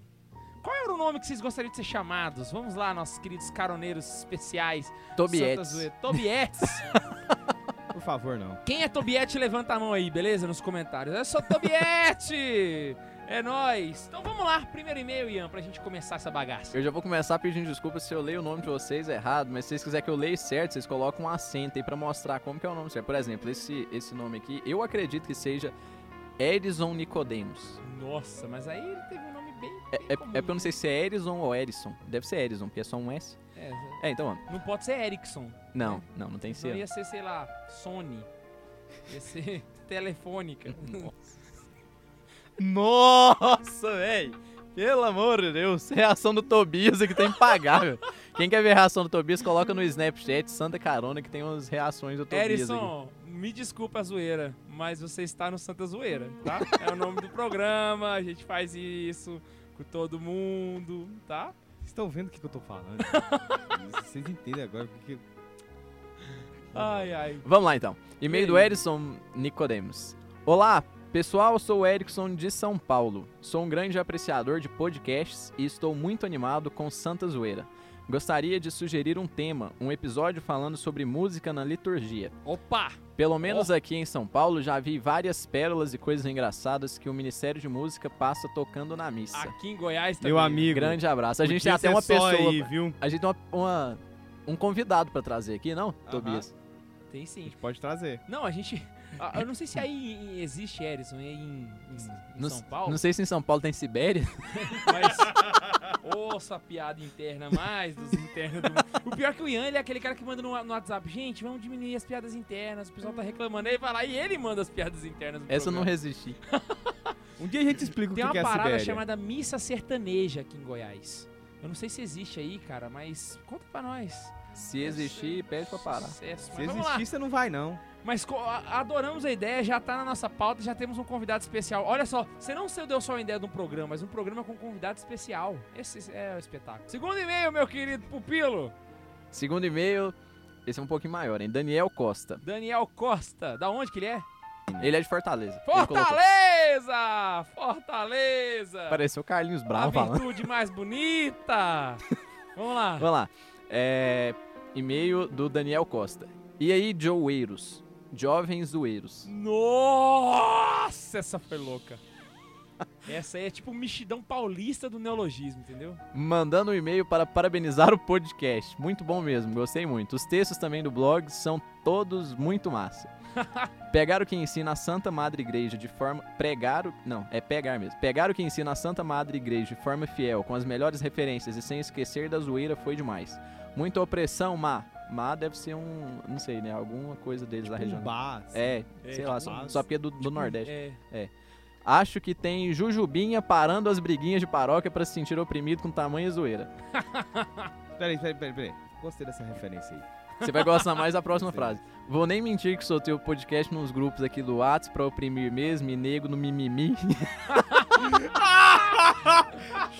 Qual era o nome que vocês gostariam de ser chamados? Vamos lá, nossos queridos caroneiros especiais. Tobietes. Tobietes. Por favor, não. Quem é Tobiete, levanta a mão aí, beleza? Nos comentários. Eu sou Tobiete! É nóis! Então vamos lá, primeiro e-mail, Ian, pra gente começar essa bagaça. Eu já vou começar pedindo desculpa se eu leio o nome de vocês errado, mas se vocês quiserem que eu leia certo, vocês colocam um acento aí pra mostrar como que é o nome certo. Por exemplo, esse, esse nome aqui, eu acredito que seja Edison Nicodemus. Nossa, mas aí ele teve um bem. É, bem é, comum. é porque eu não sei se é Edison ou Edison. Deve ser Edison, porque é só um S. É, É, então, mano. não pode ser Ericsson. Não, não, não tem Não C. ia ser, sei lá, Sony. Ia ser Telefônica. Nossa, véi! Pelo amor de Deus, reação do Tobias aqui tem que pagar, velho. Quem quer ver a reação do Tobias, coloca no Snapchat Santa Carona que tem umas reações do Tobias aqui. Erison, me desculpa a zoeira, mas você está no Santa Zoeira, tá? É o nome do programa, a gente faz isso com todo mundo, tá? Vocês estão vendo o que, que eu tô falando? Vocês entendem agora o que, que Ai, ai. Vamos lá então. E-mail do? Edson Nicodemus. Olá, pessoal, sou o Erickson de São Paulo. Sou um grande apreciador de podcasts e estou muito animado com Santa Zoeira. Gostaria de sugerir um tema, um episódio falando sobre música na liturgia. Opa! Pelo menos aqui em São Paulo já vi várias pérolas e coisas engraçadas que o Ministério de Música passa tocando na missa. Aqui em Goiás também. Meu amigo. Grande abraço. A gente tem até uma pessoa. Aí, viu? A gente tem uma, uma- um convidado pra trazer aqui, não, Tobias? Tem A sim. gente pode trazer. Não, a gente. Ah, Eu não sei se aí em- existe Erison, aí em, em- em Não, São Paulo. não sei se em São Paulo tem Sibéria. Mas. Ouça a piada interna mais dos internos do mundo. O pior é que o Ian, ele é aquele cara que manda no, no WhatsApp, gente, vamos diminuir as piadas internas, o pessoal tá reclamando. Aí ele vai lá e ele manda as piadas internas Essa eu não resisti. Um dia a gente explica Tem o uma que, que é a parada Sibéria. chamada Missa Sertaneja aqui em Goiás. Eu não sei se existe aí, cara, mas conta pra nós. Se existir, pede pra parar. Sucesso. Se vamos lá. existir, você não vai, não. Mas a- adoramos a ideia, já tá na nossa pauta, já temos um convidado especial. Olha só, você não se deu só uma ideia de um programa, mas um programa com convidado especial. Esse é o espetáculo. Segundo e-mail, meu querido pupilo, Segundo e-mail, esse é um pouquinho maior, hein? Daniel Costa. Daniel Costa. Da onde que ele é? Ele é de Fortaleza. Fortaleza! Fortaleza! Pareceu o Carlinhos a Bravo falando. virtude mais bonita! Vamos lá. Vamos lá. É, e-mail do Daniel Costa. E aí, Joeiros? Jovens zoeiros. Nossa, essa foi louca. Essa aí é tipo o mexidão paulista do neologismo, entendeu? Mandando um e-mail para parabenizar o podcast. Muito bom mesmo, gostei muito. Os textos também do blog são todos muito massa. Pegar o que ensina a Santa Madre Igreja de forma. Pregar o. Não, é pegar mesmo. Pegar o que ensina a Santa Madre Igreja de forma fiel, com as melhores referências e sem esquecer da zoeira foi demais. Muita opressão, má. Má deve ser um. Não sei, né? Alguma coisa deles da região. Um bar, assim. É, É, sei lá, tipo só, mas- só porque é do, do Nordeste. É. Acho que tem Jujubinha parando as briguinhas de paróquia pra se sentir oprimido com tamanha zoeira. Peraí, peraí, peraí, peraí. Gostei dessa referência aí. Você vai gostar mais da próxima frase. Vou nem mentir que soltei o podcast nos grupos aqui do Whats pra oprimir mesmo e nego no mimimi.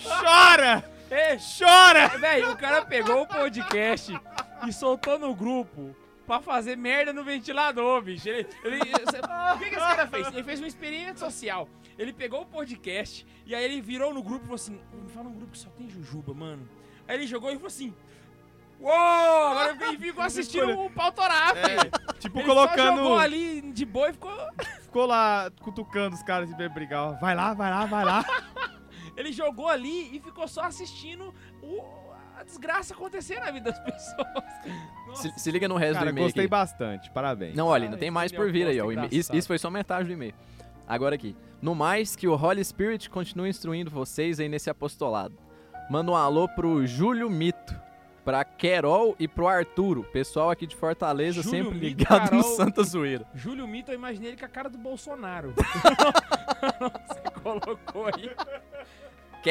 Chora! Ei, Chora! Véi, o cara pegou o podcast e soltou no grupo pra fazer merda no ventilador, bicho. Ele, ele- cê- o que, que esse cara fez? Ele fez uma experiência social. Ele pegou o podcast e aí ele virou no grupo e falou assim: Me fala um grupo que só tem Jujuba, mano. Aí ele jogou e falou assim: Uou! Agora eu ficou assistindo o Pautorá, velho. Tipo, Ele só colocando. jogou ali de boa e ficou. Ficou lá cutucando os caras de brigar. ó. Vai lá, vai lá, vai lá. Ele jogou ali e ficou só assistindo o- a desgraça acontecer na vida das pessoas. Se, se liga no resto Cara, do e-mail gostei aqui. bastante. Parabéns. Não, olha, ainda tem mais é por vir aí, ó. Isso, isso foi só metade do e-mail. Agora aqui. No mais, que o Holy Spirit continue instruindo vocês aí nesse apostolado. Manda um alô pro Júlio Mito, pra Carol e pro Arturo. Pessoal aqui de Fortaleza, Júlio sempre Mito, ligado no Carol Santa e- Zoeira. Júlio Mito, eu imaginei ele com a cara do Bolsonaro. Você colocou aí.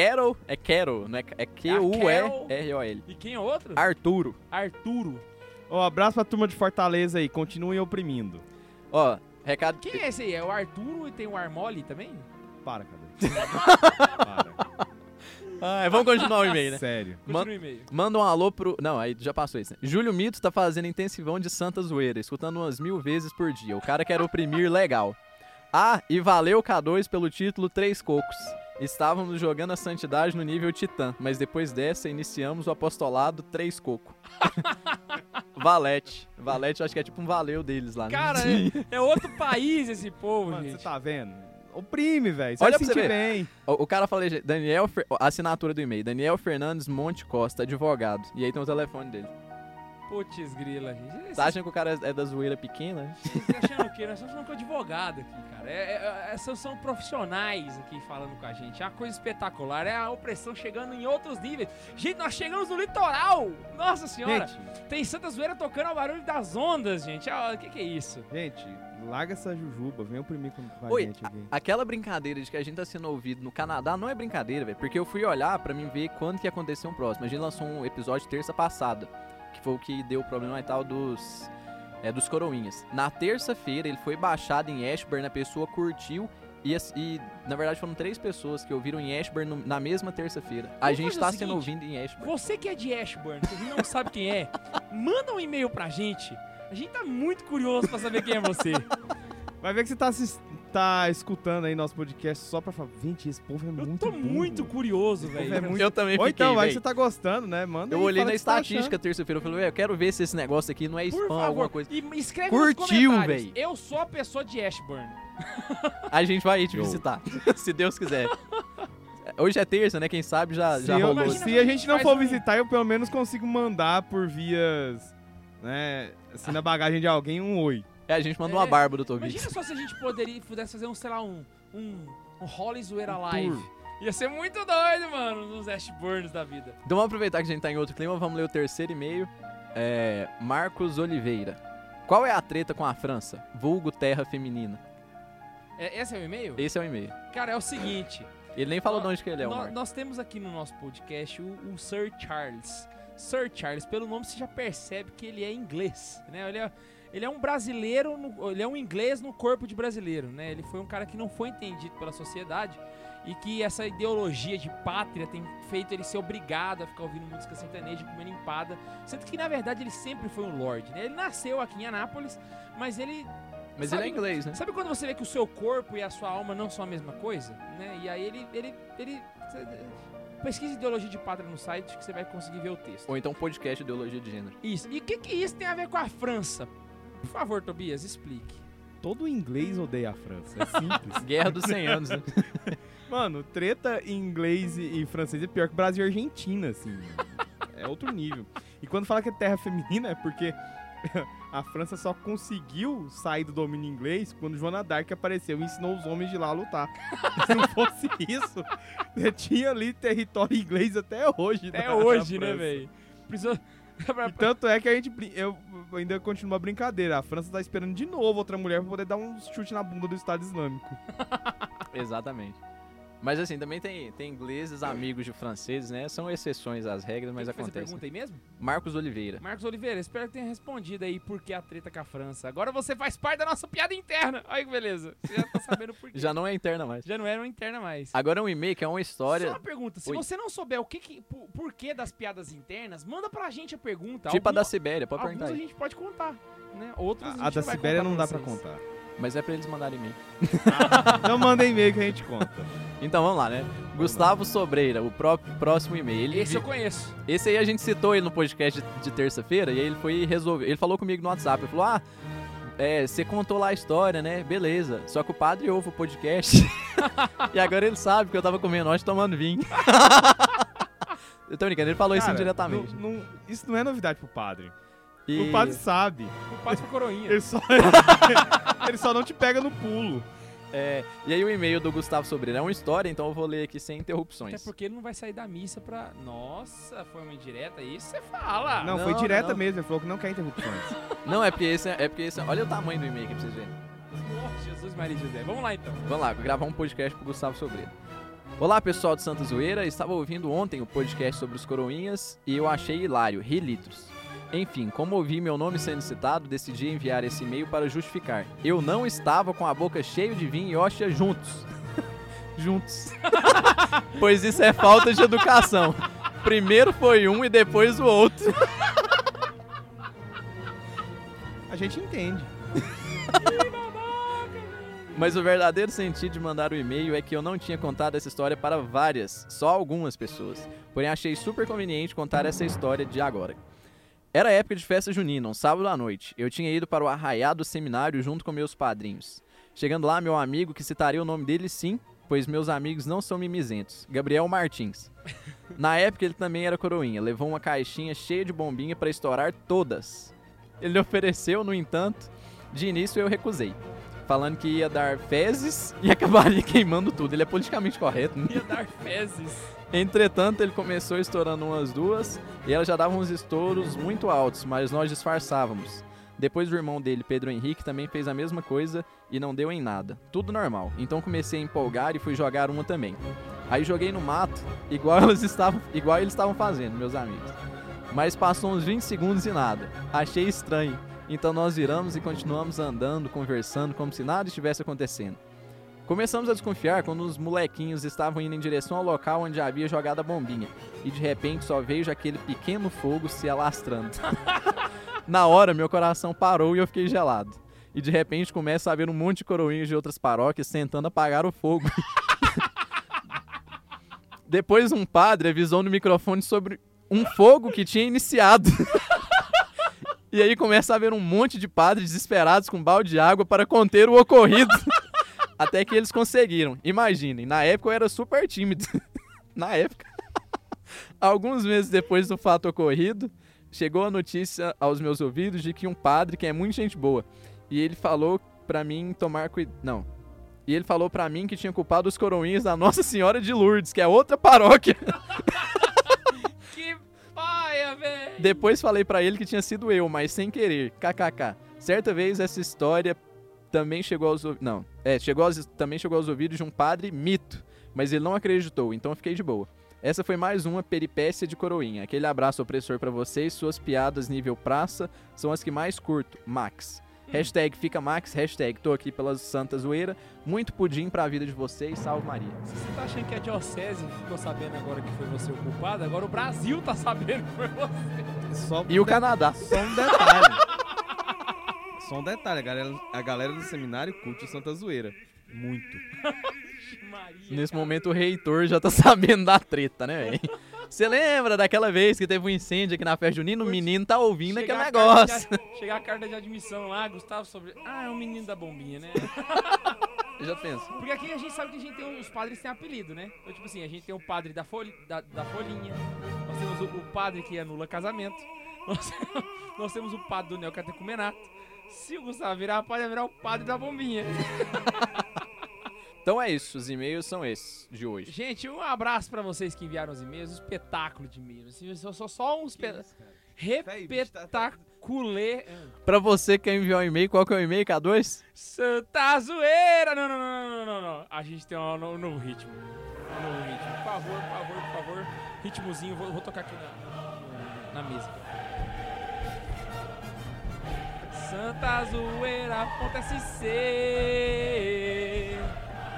Carol, é Carol, não é, é Q-U-E-R-O-L. E quem é outro? Arturo. Arturo. Ó, abraço pra turma de Fortaleza aí. Continuem oprimindo. Ó, recado... Quem é esse aí? É o Arturo e tem o Armoli também? Para, cadê? Para. Ah, vamos continuar o e-mail, né? Sério. Man- Continua o e-mail. Manda um alô pro. Não, aí já passou isso, né? Júlio Mito tá fazendo intensivão de Santa Zoeira, escutando umas mil vezes por dia. O cara quer oprimir legal. Ah, e valeu K2 pelo título Três Cocos. Estávamos jogando a santidade no nível Titã, mas depois dessa iniciamos o apostolado Três Coco. Valete. Valete, acho que é tipo um valeu deles lá. né? Cara, é, é outro país esse povo, Mano, você gente. tá vendo? Oprime, velho. Você Olha pra se você ver. bem. O, o cara fala, aí, Daniel, Fer- a assinatura do e-mail, Daniel Fernandes Monte Costa, advogado. E aí tem o telefone dele. Putz, grila, Tá achando que o cara é da zoeira pequena? Vocês estão achando o quê? Nós estamos falando com advogado aqui, cara. É, é- é- essas são profissionais aqui falando com a gente. É uma coisa espetacular. É a opressão chegando em outros níveis. Gente, nós chegamos no litoral! Nossa senhora! Gente, Tem Santa Zoeira tocando ao barulho das ondas, gente. Ah, O que, que é isso? gente, larga essa jujuba. Vem oprimir com, a Oi, gente aqui. Aquela brincadeira de que a gente tá sendo ouvido no Canadá não é brincadeira, velho. Porque eu fui olhar pra mim ver quando que ia acontecer um próximo. A gente lançou um episódio terça passada, que foi o que deu o problema e tal dos. É, dos coroinhas. Na terça-feira ele foi baixado em Ashburn, a pessoa curtiu. E, e, na verdade foram três pessoas que ouviram em Ashburn no- na mesma terça-feira. A gente fazer tá o sendo ouvido em Ashburn. Você que é de Ashburn, que não sabe quem é, manda um e-mail pra gente. A gente tá muito curioso pra saber quem é você. Vai ver que você tá, tá escutando aí nosso podcast só pra falar. Gente, esse povo é Eu muito tô burro. muito curioso, povo velho. é muito... Eu também Ou fiquei, então, vai que você tá gostando, né? Manda Eu aí, olhei na tá estatística terça-feira, eu falei, velho, eu quero ver se esse negócio aqui não é Por spam ou alguma coisa. e escreve Curtiu, nos véi. Eu sou a pessoa de Ashburn. A gente vai te visitar, se Deus quiser. Hoje é terça, né? Quem sabe já, Se, já eu- rolou. Imagina se a gente não for um- visitar, eu pelo menos consigo mandar por vias, né, assim, na bagagem de alguém um oi. É, a gente mandou É, uma barba do Tobias. Imagina só se a gente poderia, pudesse fazer um, sei lá, um, um, um Holly Zoeira Um Live. tour. Ia ser muito doido, mano, nos Ashburns da vida. Então vamos aproveitar que a gente tá em outro clima, vamos ler o terceiro e-mail. É, Marcos Oliveira. Qual é a treta com a França? Vulgo terra feminina. É, esse é o e-mail? Esse é o e-mail. Cara, é o seguinte. Ele nem falou Nó- de onde que ele é, o nó- Marcos. nós temos aqui no nosso podcast o, o Sir Charles. Sir Charles, pelo nome você já percebe que ele é inglês, né? Ele é, ele é um brasileiro, no- ele é um inglês no corpo de brasileiro, né? Ele foi um cara que não foi entendido pela sociedade e que essa ideologia de pátria tem feito ele ser obrigado a ficar ouvindo música sertaneja, comendo empada, sendo que na verdade ele sempre foi um lord, né? Ele nasceu aqui em Anápolis, mas ele Mas sabe- ele é inglês, né? Sabe quando você vê que o seu corpo e a sua alma não são a mesma coisa? Né? E aí ele. ele, ele pesquisa ideologia de pátria no site que você vai conseguir ver o texto. Ou então podcast Ideologia de Gênero. Isso. E o que, que isso tem a ver com a França? Por favor, Tobias, explique. Todo inglês odeia a França, é simples. Guerra dos 100 anos, né? Mano, treta em inglês e, francês é pior que Brasil e Argentina, assim. É outro nível. E quando fala que é terra feminina, é porque a França só conseguiu sair do domínio inglês quando Joana Dark apareceu e ensinou os homens de lá a lutar. Se não fosse isso, tinha ali território inglês até hoje. Até na- hoje, né, velho? Precisou. E tanto é que a gente. Eu ainda continuo a brincadeira. A França tá esperando de novo outra mulher pra poder dar um chute na bunda do Estado Islâmico. Exatamente. Mas assim, também tem, tem ingleses, amigos de franceses, né? São exceções às regras, mas a acontece. pergunta aí mesmo? Marcos Oliveira. Marcos Oliveira, espero que tenha respondido aí por que a treta com a França. Agora você faz parte da nossa piada interna. Olha que beleza. Você já tá sabendo por quê. Já não é interna mais. Já não era uma interna mais. Agora é um e-mail que é uma história. Só uma pergunta, se Oi. você não souber o que, que por, por que das piadas internas, manda pra gente a pergunta. Tipo a da Sibéria, pode Alguns perguntar a aí. gente pode contar, né? Outros a, A, a da Sibéria não dá pra vocês. contar. Mas é pra eles mandarem e-mail. Então manda e-mail que a gente conta. Então vamos lá, né? Gustavo Sobreira, o próprio próximo e-mail. Ele Esse vi- eu conheço. Esse aí a gente citou ele no podcast de, de terça-feira e aí ele foi resolver. Ele falou comigo no WhatsApp. Ele falou: Ah, é, você contou lá a história, né? Beleza. Só que o padre ouve o podcast. e agora ele sabe que eu tava comendo ontem tomando vinho. Eu tô brincando, ele falou isso Cara, indiretamente. não- não- isso não é novidade pro padre. E- O padre sabe. O padre foi coroinha. Ele só, ele só não te pega no pulo. É, e aí o e-mail do Gustavo Sobreira é uma história, então eu vou ler aqui sem interrupções. Até porque ele não vai sair da missa pra. Nossa, foi uma indireta? Isso você fala. Não, Não, foi direta não. mesmo. Ele falou que não quer interrupções. Não, é porque esse é, é porque esse é- Olha o tamanho do e-mail aqui pra vocês verem. Nossa, Jesus Maria e José. Vamos lá então. Vamos lá, vou gravar um podcast pro Gustavo Sobreira. Olá pessoal de Santa Zoeira, estava ouvindo ontem o podcast sobre os coroinhas e eu achei hilário, ri litros. Enfim, como ouvi meu nome sendo citado, decidi enviar esse e-mail para justificar. Eu não estava com a boca cheia de vinho e hóstia juntos. juntos. pois isso é falta de educação. Primeiro foi um e depois o outro. A gente entende. Mas o verdadeiro sentido de mandar o e-mail é que eu não tinha contado essa história para várias, só algumas pessoas. Porém, achei super conveniente contar essa história de agora. Era época de festa junina, um sábado à noite. Eu tinha ido para o arraiado seminário junto com meus padrinhos. Chegando lá, meu amigo, que citaria o nome dele sim, pois meus amigos não são mimizentos, Gabriel Martins. Na época ele também era coroinha, levou uma caixinha cheia de bombinha para estourar todas. Ele ofereceu, no entanto, de início eu recusei falando que ia dar fezes e acabaria queimando tudo. Ele é politicamente correto, né? Ia dar fezes. Entretanto, ele começou estourando umas duas e ela já dava uns estouros muito altos, mas nós disfarçávamos. Depois o irmão dele, Pedro Henrique, também fez a mesma coisa e não deu em nada. Tudo normal. Então comecei a empolgar e fui jogar uma também. Aí joguei no mato, igual elas estavam, igual eles estavam fazendo, meus amigos. Mas passou uns 20 segundos e nada. Achei estranho. Então nós viramos e continuamos andando, conversando, como se nada estivesse acontecendo. Começamos a desconfiar quando os molequinhos estavam indo em direção ao local onde havia jogado a bombinha. E de repente só vejo aquele pequeno fogo se alastrando. Na hora, meu coração parou e eu fiquei gelado. E de repente começa a haver um monte de coroinhas de outras paróquias tentando apagar o fogo. Depois um padre avisou no microfone sobre um fogo que tinha iniciado. E aí começa a haver um monte de padres desesperados com balde de água para conter o ocorrido. Até que eles conseguiram. Imaginem, na época eu era super tímido. na época. Alguns meses depois do fato ocorrido, chegou a notícia aos meus ouvidos de que um padre que é muito gente boa. E ele falou pra mim tomar cuidado. Não. E ele falou pra mim que tinha culpado os coroinhas da Nossa Senhora de Lourdes, que é outra paróquia. Que paia, velho. Depois falei pra ele que tinha sido eu, mas sem querer. KKK. Certa vez essa história também chegou aos ouvidos. Não, é, chegou aos... também chegou aos ouvidos de um padre mito, mas ele não acreditou, então eu fiquei de boa. Essa foi mais uma peripécia de coroinha. Aquele abraço opressor pra vocês, suas piadas nível praça são as que mais curto. Max. Hashtag fica Max, hashtag tô aqui pela Santa Zoeira. Muito pudim pra vida de vocês, salve Maria. Se você tá achando que a diocese ficou sabendo agora que foi você o culpado, agora o Brasil tá sabendo que foi você. Só E o Canadá. Só um detalhe. Só um detalhe. A galera, a galera do seminário curte o Santa Zoeira. Muito. Maria. Nesse cara. momento o reitor já tá sabendo da treta, né, velho? Você lembra daquela vez que teve um incêndio aqui na festa junina? O menino tá ouvindo aquele negócio. de- chegar a carta de admissão lá, Gustavo sobre. Ah, é o menino da bombinha, né? Já penso. Porque aqui a gente sabe que a gente tem. Os padres têm apelido, né? Então, tipo assim, a gente tem o padre da, fol da, da folhinha. Nós temos o, o padre que anula casamento. Nós, nós temos o padre do neocatecumenato. Se o Gustavo virar, pode virar o padre da bombinha. Então é isso, os e-mails são esses de hoje. Gente, um abraço pra vocês que enviaram os e-mails. Um espetáculo de e-mails. Assim, só, só, só um espetáculo. Repetaculê. Pra você que quer enviar um e-mail, qual que é o e-mail, K2? Santa zoeira! Não, não, não, não, não, não. A gente tem um, no- um novo ritmo. Um novo ritmo. Por favor, por favor, por favor. Ritmozinho, vou, vou tocar aqui na, na, na mesa. Santa zoeira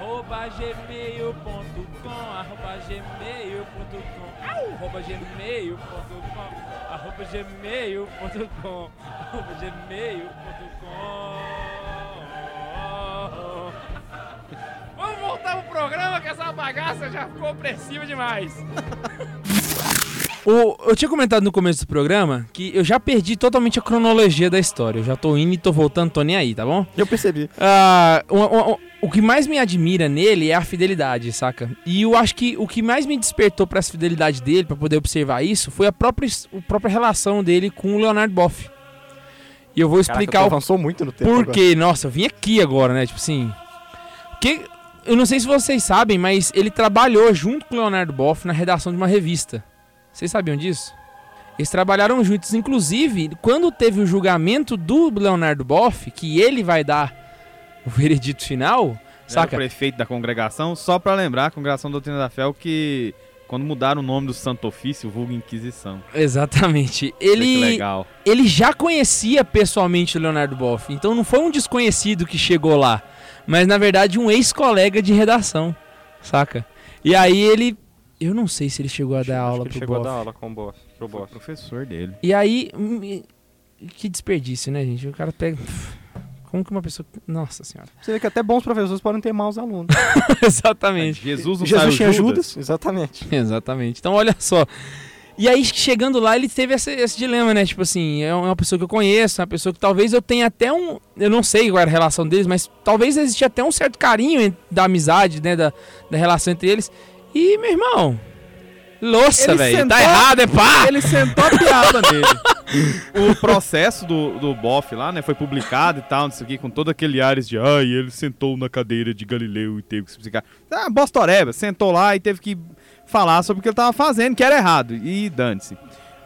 arroba gmail.com arroba gmail.com arroba gmail.com arroba gmail.com arroba gmail.com Vamos voltar pro programa que essa bagaça já ficou opressiva demais. O, eu tinha comentado no começo do programa que eu já perdi totalmente a cronologia da história. Eu já tô indo e tô voltando, tô nem aí, tá bom? Eu percebi. Uma- uma- o que mais me admira nele é a fidelidade, saca? E eu acho que o que mais me despertou para essa fidelidade dele, para poder observar isso, foi a própria, a própria relação dele com o Leonardo Boff. E eu vou explicar Caraca, o avançou muito no tempo por agora. quê. Nossa, eu vim aqui agora, né? Tipo assim. Que, eu não sei se vocês sabem, mas ele trabalhou junto com o Leonardo Boff na redação de uma revista. Vocês sabiam disso? Eles trabalharam juntos. Inclusive, quando teve o julgamento do Leonardo Boff, que ele vai dar o veredito final, Era o saca? prefeito da congregação, só pra lembrar, a congregação Doutrina da Fé, é o que quando mudaram o nome do Santo Ofício, vulgo Inquisição. Exatamente. Ele, legal. ele já conhecia pessoalmente o Leonardo Boff, então não foi um desconhecido que chegou lá, mas na verdade um ex-colega de redação, saca? E aí ele, eu não sei se ele chegou a Acho dar que aula ele pro chegou Boff. a dar aula com o boss, pro Foi professor dele. E aí, hum, que desperdício, né, gente? O cara pega, como que uma pessoa, nossa senhora. Você vê que até bons professores podem ter maus alunos. Exatamente. Jesus não Jesus tinha Judas? Judas, exatamente. Exatamente. Então, olha só. E aí, chegando lá, ele teve esse, esse dilema, né? Tipo assim, é uma pessoa que eu conheço, uma pessoa que talvez eu tenha até um. Eu não sei qual era a relação deles, mas talvez existia até um certo carinho da amizade, né? Da, da relação entre eles. E, meu irmão. Louça, velho. Tá errado, é pá! Ele sentou a piada nele. O processo do, do Boff lá, né, foi publicado e tal, não sei o que, com todo aquele ares de ai, ele sentou na cadeira de Galileu e teve que se explicar. Ah, Bostoreba, sentou lá e teve que falar sobre o que ele tava fazendo, que era errado. E dane-se.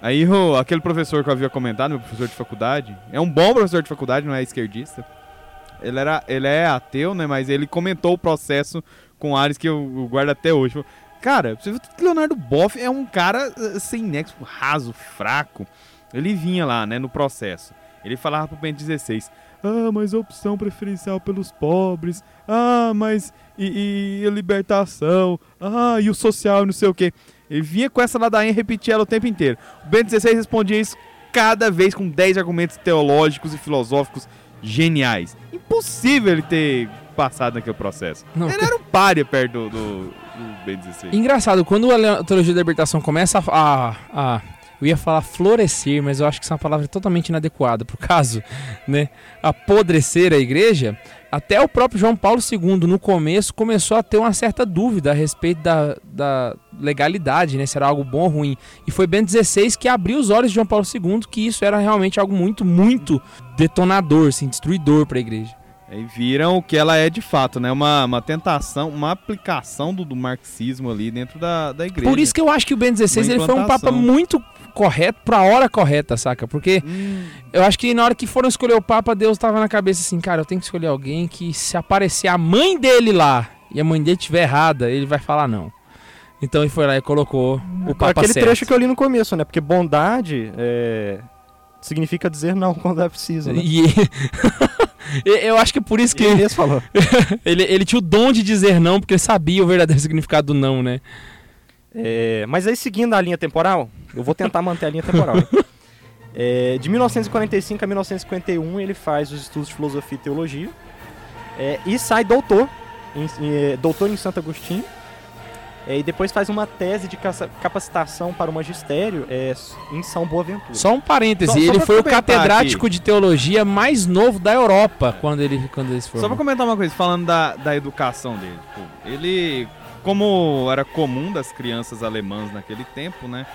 Aí o- aquele professor que eu havia comentado, meu professor de faculdade, é um bom professor de faculdade, não é esquerdista. Ele, era, ele é ateu, né? Mas ele comentou o processo com Ares que eu, guardo até hoje. Falou, Cara, você viu que Leonardo Boff é um cara eh, sem nexo, raso, fraco. Ele vinha lá, né, no processo. Ele falava pro Bento 16. Ah, mas opção preferencial pelos pobres. Ah, mas e, e a libertação. Ah, e o social, não sei o quê. Ele vinha com essa ladainha e repetia ela o tempo inteiro. O Bento 16 respondia isso cada vez com 10 argumentos teológicos e filosóficos geniais. Impossível ele ter passado naquele processo. Não, Ele era um páreo perto do, do, do Ben 16. Engraçado, quando a teologia da libertação começa a, a- a- Eu ia falar florescer, mas eu acho que essa é uma palavra totalmente inadequada pro caso, né? Apodrecer a igreja. Até o próprio João Paulo II, no começo, começou a ter uma certa dúvida a respeito da, da legalidade, né? Se era algo bom ou ruim. E foi Bento XVI que abriu os olhos de João Paulo II que isso era realmente algo muito, muito detonador, assim, destruidor para a igreja. Aí viram o que ela é de fato, né? Uma, uma tentação, uma aplicação do, do marxismo ali dentro da, da igreja. Por isso que eu acho que o Bento XVI ele foi um papa muito correto pra hora correta, saca? Porque Hum, eu acho que na hora que foram escolher o papa, Deus tava na cabeça assim, cara, eu tenho que escolher alguém que se aparecer a mãe dele lá e a mãe dele estiver errada, ele vai falar não. Então ele foi lá e colocou o papa Aquele certo. trecho que eu li no começo, né? Porque bondade é, significa dizer não quando é preciso, né? E eu acho que é por isso que Ele falou. ele, ele tinha o dom de dizer não, porque ele sabia o verdadeiro significado do não, né? É, mas aí, seguindo a linha temporal, eu vou tentar manter a linha temporal. hein? É, de 1945 a 1951, ele faz os estudos de filosofia e teologia é, e sai doutor, em, em, é, doutor em Santo Agostinho. é, e depois faz uma tese de capacitação para o magistério é, em São Boaventura. Só um parêntese, Só- só ele foi o catedrático de teologia mais novo da Europa quando ele quando eles foram. Só pra comentar uma coisa, falando da, da educação dele. ele, como era comum das crianças alemãs naquele tempo, né?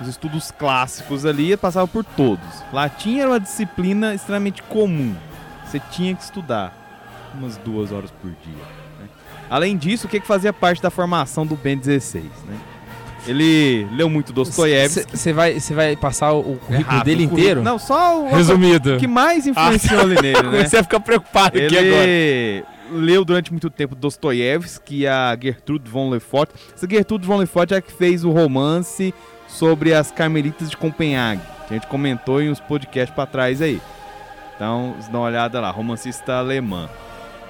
Os estudos clássicos ali passavam por todos. Latim era uma disciplina extremamente comum. Você tinha que estudar umas duas horas por dia. né? Além disso, o que, que fazia parte da formação do Ben 16, né? Ele leu muito Dostoiévski. Você vai, você vai passar o, É currículo rápido, dele inteiro? Não, só o Resumido. o que mais influenciou ali nele, né? Comecei a ficar preocupado aqui agora. Leu durante muito tempo Dostoiévski e a Gertrude von Lefort. Essa Gertrude von Lefort é a que fez o romance sobre as Carmelitas de Copenhague, que a gente comentou em uns podcasts pra trás aí. Então, dá uma olhada lá, romancista alemã.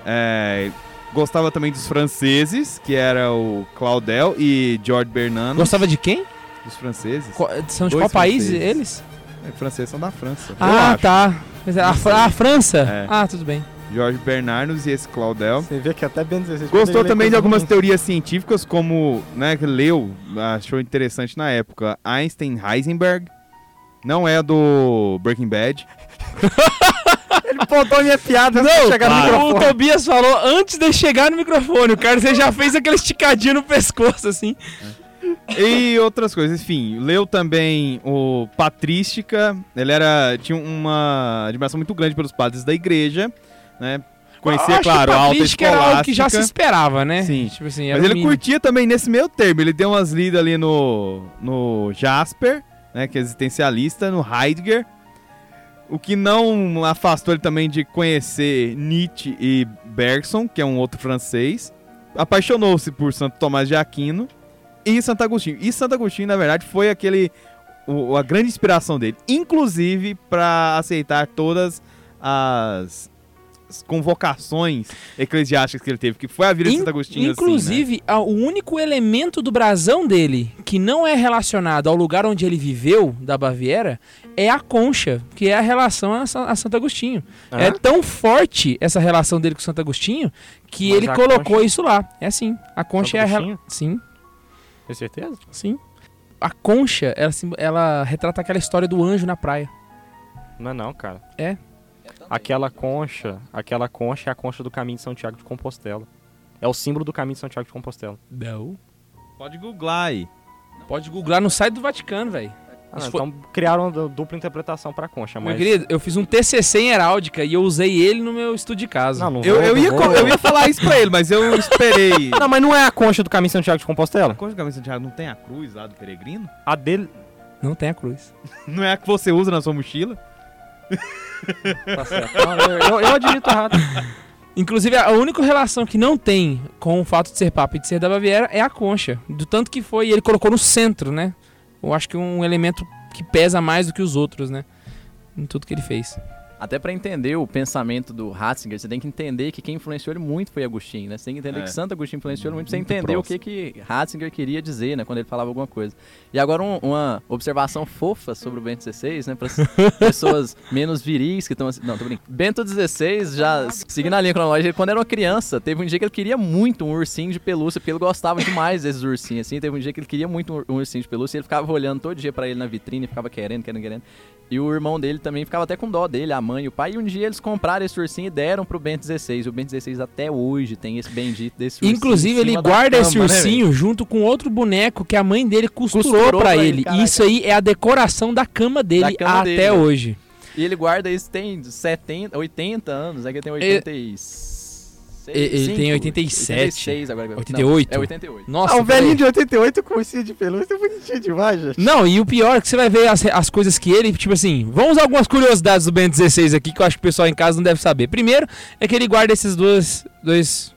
É, gostava também dos franceses, que era o Claudel e George Bernanos. Gostava de quem? dos franceses. Qual- São de Dois qual país franceses. eles? É, franceses são da França. Ah, tá. Mas A, a França? É. Ah, tudo bem. Jorge Bernardos e esse Claudel. Você vê que até bem 16 Gostou também de algumas teorias científicas, como, né, que leu, achou interessante na época, Einstein Heisenberg. Não é do Breaking Bad. Ele botou a minha piada antes de chegar no o microfone. Tobias falou antes de chegar no microfone. O Carlos ele já fez aquele esticadinho no pescoço, assim. E outras coisas, enfim, leu também o Patrística, ele era tinha uma admiração muito grande pelos padres da igreja, né? Conhecia, acho claro, a alta patrística era algo que já se escolástica. esperava, né? Sim. Tipo assim, Mas o ele mínimo. curtia também nesse meio termo. Ele deu umas lidas ali no, no Jasper, né, que é existencialista, no Heidegger. O que não afastou ele também de conhecer Nietzsche e Bergson, que é um outro francês. Apaixonou-se por Santo Tomás de Aquino e Santo Agostinho. E Santo Agostinho, na verdade, foi aquele o- a grande inspiração dele, inclusive para aceitar todas as as convocações eclesiásticas que ele teve, que foi a vida de In- Santo Agostinho assim, né? Inclusive, o único elemento do brasão dele que não é relacionado ao lugar onde ele viveu, da Baviera, é a concha, que é a relação a, a Santo Agostinho. Ah, É tão forte essa relação dele com Santo Agostinho que Mas ele a concha- colocou isso lá. É assim. A concha Santo é a rela-? Sim, Tem certeza? sim. A concha, ela, sim- ela retrata aquela história do anjo na praia. Não é não, cara. É? Aquela concha, aquela concha é a concha do caminho de São Tiago de Compostela. É o símbolo do caminho de São Tiago de Compostela. Não. Pode googlar aí. Pode googlar no site do Vaticano, velho. Ah, não, foi- Então criaram du- dupla interpretação pra concha, Meu mas... querido, eu fiz um TCC em heráldica e eu usei ele no meu estudo de casa. Não, não Eu, vou- eu, não ia, eu ia falar isso pra ele, mas eu esperei. Não, mas não é a concha do caminho de São Tiago de A Compostela? concha do caminho de Santiago não tem a cruz lá do peregrino? A dele... Não tem a cruz. Não é a que você usa na sua mochila? Tá certo. Eu, eu admito errado. Inclusive, a única relação que não tem com o fato de ser papa e de ser da Baviera é a concha. Do tanto que foi, ele colocou no centro, né? Eu acho que um elemento que pesa mais do que os outros, né? Em tudo que ele fez. Até pra entender o pensamento do Ratzinger, você tem que entender que quem influenciou ele muito foi Agostinho, né? Você tem que entender É. que Santo Agostinho influenciou ele muito, pra você Muito entender o próximo. que, que Ratzinger queria dizer, né? Quando ele falava alguma coisa. E agora um- uma observação fofa sobre o Bento XVI, né? Para pessoas menos viris que estão... assim- Não, tô brincando. Bento XVI, já seguindo a linha cronológica, quando era uma criança, teve um dia que ele queria muito um ursinho de pelúcia, porque ele gostava demais desses ursinhos, assim. Teve um dia que ele queria muito um ur- ursinho de pelúcia e ele ficava olhando todo dia pra ele na vitrine, ficava querendo, querendo, querendo. E o irmão dele também ficava até com dó dele, a mãe e o pai. E um dia eles compraram esse ursinho e deram pro XVI. E o Bento XVI até hoje tem esse bendito desse ursinho. Inclusive, ele da guarda esse cama, né, ursinho junto com outro boneco que a mãe dele costurou, Costurou pra pra ele, caraca. E isso aí é a decoração da cama dele cama até dele, né? hoje. E ele guarda isso tem 70, 80 anos. Aqui tem 86. Ele tem 87. 86 agora. Não, 88. é 88. Nossa, Ah, um velho. velhinho de 88 com ursinho de pelúcia é bonitinho demais, gente. Não, e o pior é que você vai ver as, as coisas que ele, tipo assim, vamos usar algumas curiosidades do Ben 16 aqui que eu acho que o pessoal em casa não deve saber. Primeiro é que ele guarda esses dois, dois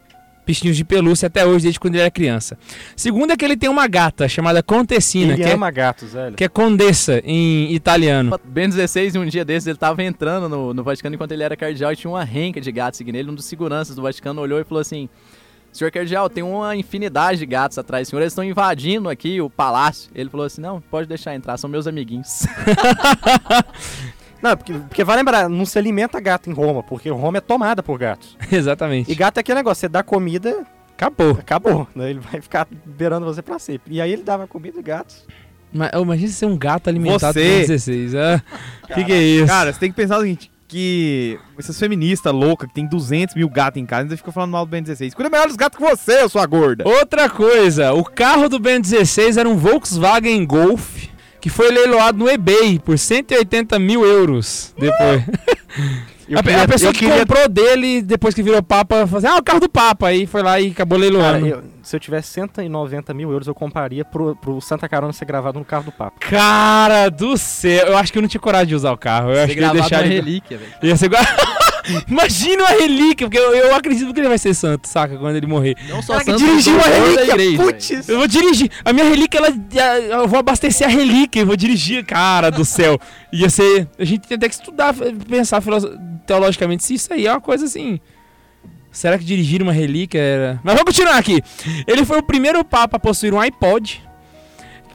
bichinhos de pelúcia até hoje, desde quando ele era criança. Segundo é que ele tem uma gata chamada Contessina, Ele que é, ama gatos, velho. que é condessa em italiano. Ben 16, um dia desses, ele tava entrando no, no Vaticano enquanto ele era cardeal e tinha uma renca de gatos seguindo ele. Um dos seguranças do Vaticano olhou e falou assim: Senhor cardeal, tem uma infinidade de gatos atrás, senhor. Eles estão invadindo aqui o palácio. Ele falou assim: Não, pode deixar entrar, são meus amiguinhos. Não, porque, porque vai lembrar, não se alimenta gato em Roma, porque Roma é tomada por gatos. Exatamente. E gato é aquele negócio, você dá comida, acabou. acabou. Né? Ele vai ficar beirando você pra sempre. E aí ele dava comida e gatos. Mas, oh, imagina ser um gato alimentado Você- por Ben 16. Ah, que que é isso? Cara, você tem que pensar o seguinte, que essas feministas loucas que tem 200 mil gatos em casa ainda ficam falando mal do Ben 16. Cuida melhor dos gatos que você, sua gorda. Outra coisa, o carro do Ben 16 era um Volkswagen Golf que foi leiloado no eBay por 180 mil euros depois. Eu a, queria- a pessoa que queria- comprou dele depois que virou Papa, falou assim, ah, o carro do Papa. Aí foi lá e acabou leiloando. Cara, eu- se eu tivesse 190 mil euros, eu compraria pro, pro Santa Carona ser gravado no carro do Papa. Cara do céu, eu acho que eu não tinha coragem de usar o carro. Eu acho que eu ia deixar uma ele... relíquia, velho. Ia ser. Imagina uma relíquia, porque eu, eu acredito que ele vai ser santo, saca? Quando ele morrer. Não só santo, dirigir uma relíquia, putz! Eu vou dirigir. A minha relíquia, ela, eu vou abastecer a relíquia, eu vou dirigir. Cara do céu. Ia ser. A gente tem até que estudar, pensar teologicamente se isso aí é uma coisa assim. Será que dirigir uma relíquia era. Mas vamos continuar aqui. Ele foi o primeiro papa a possuir um iPod.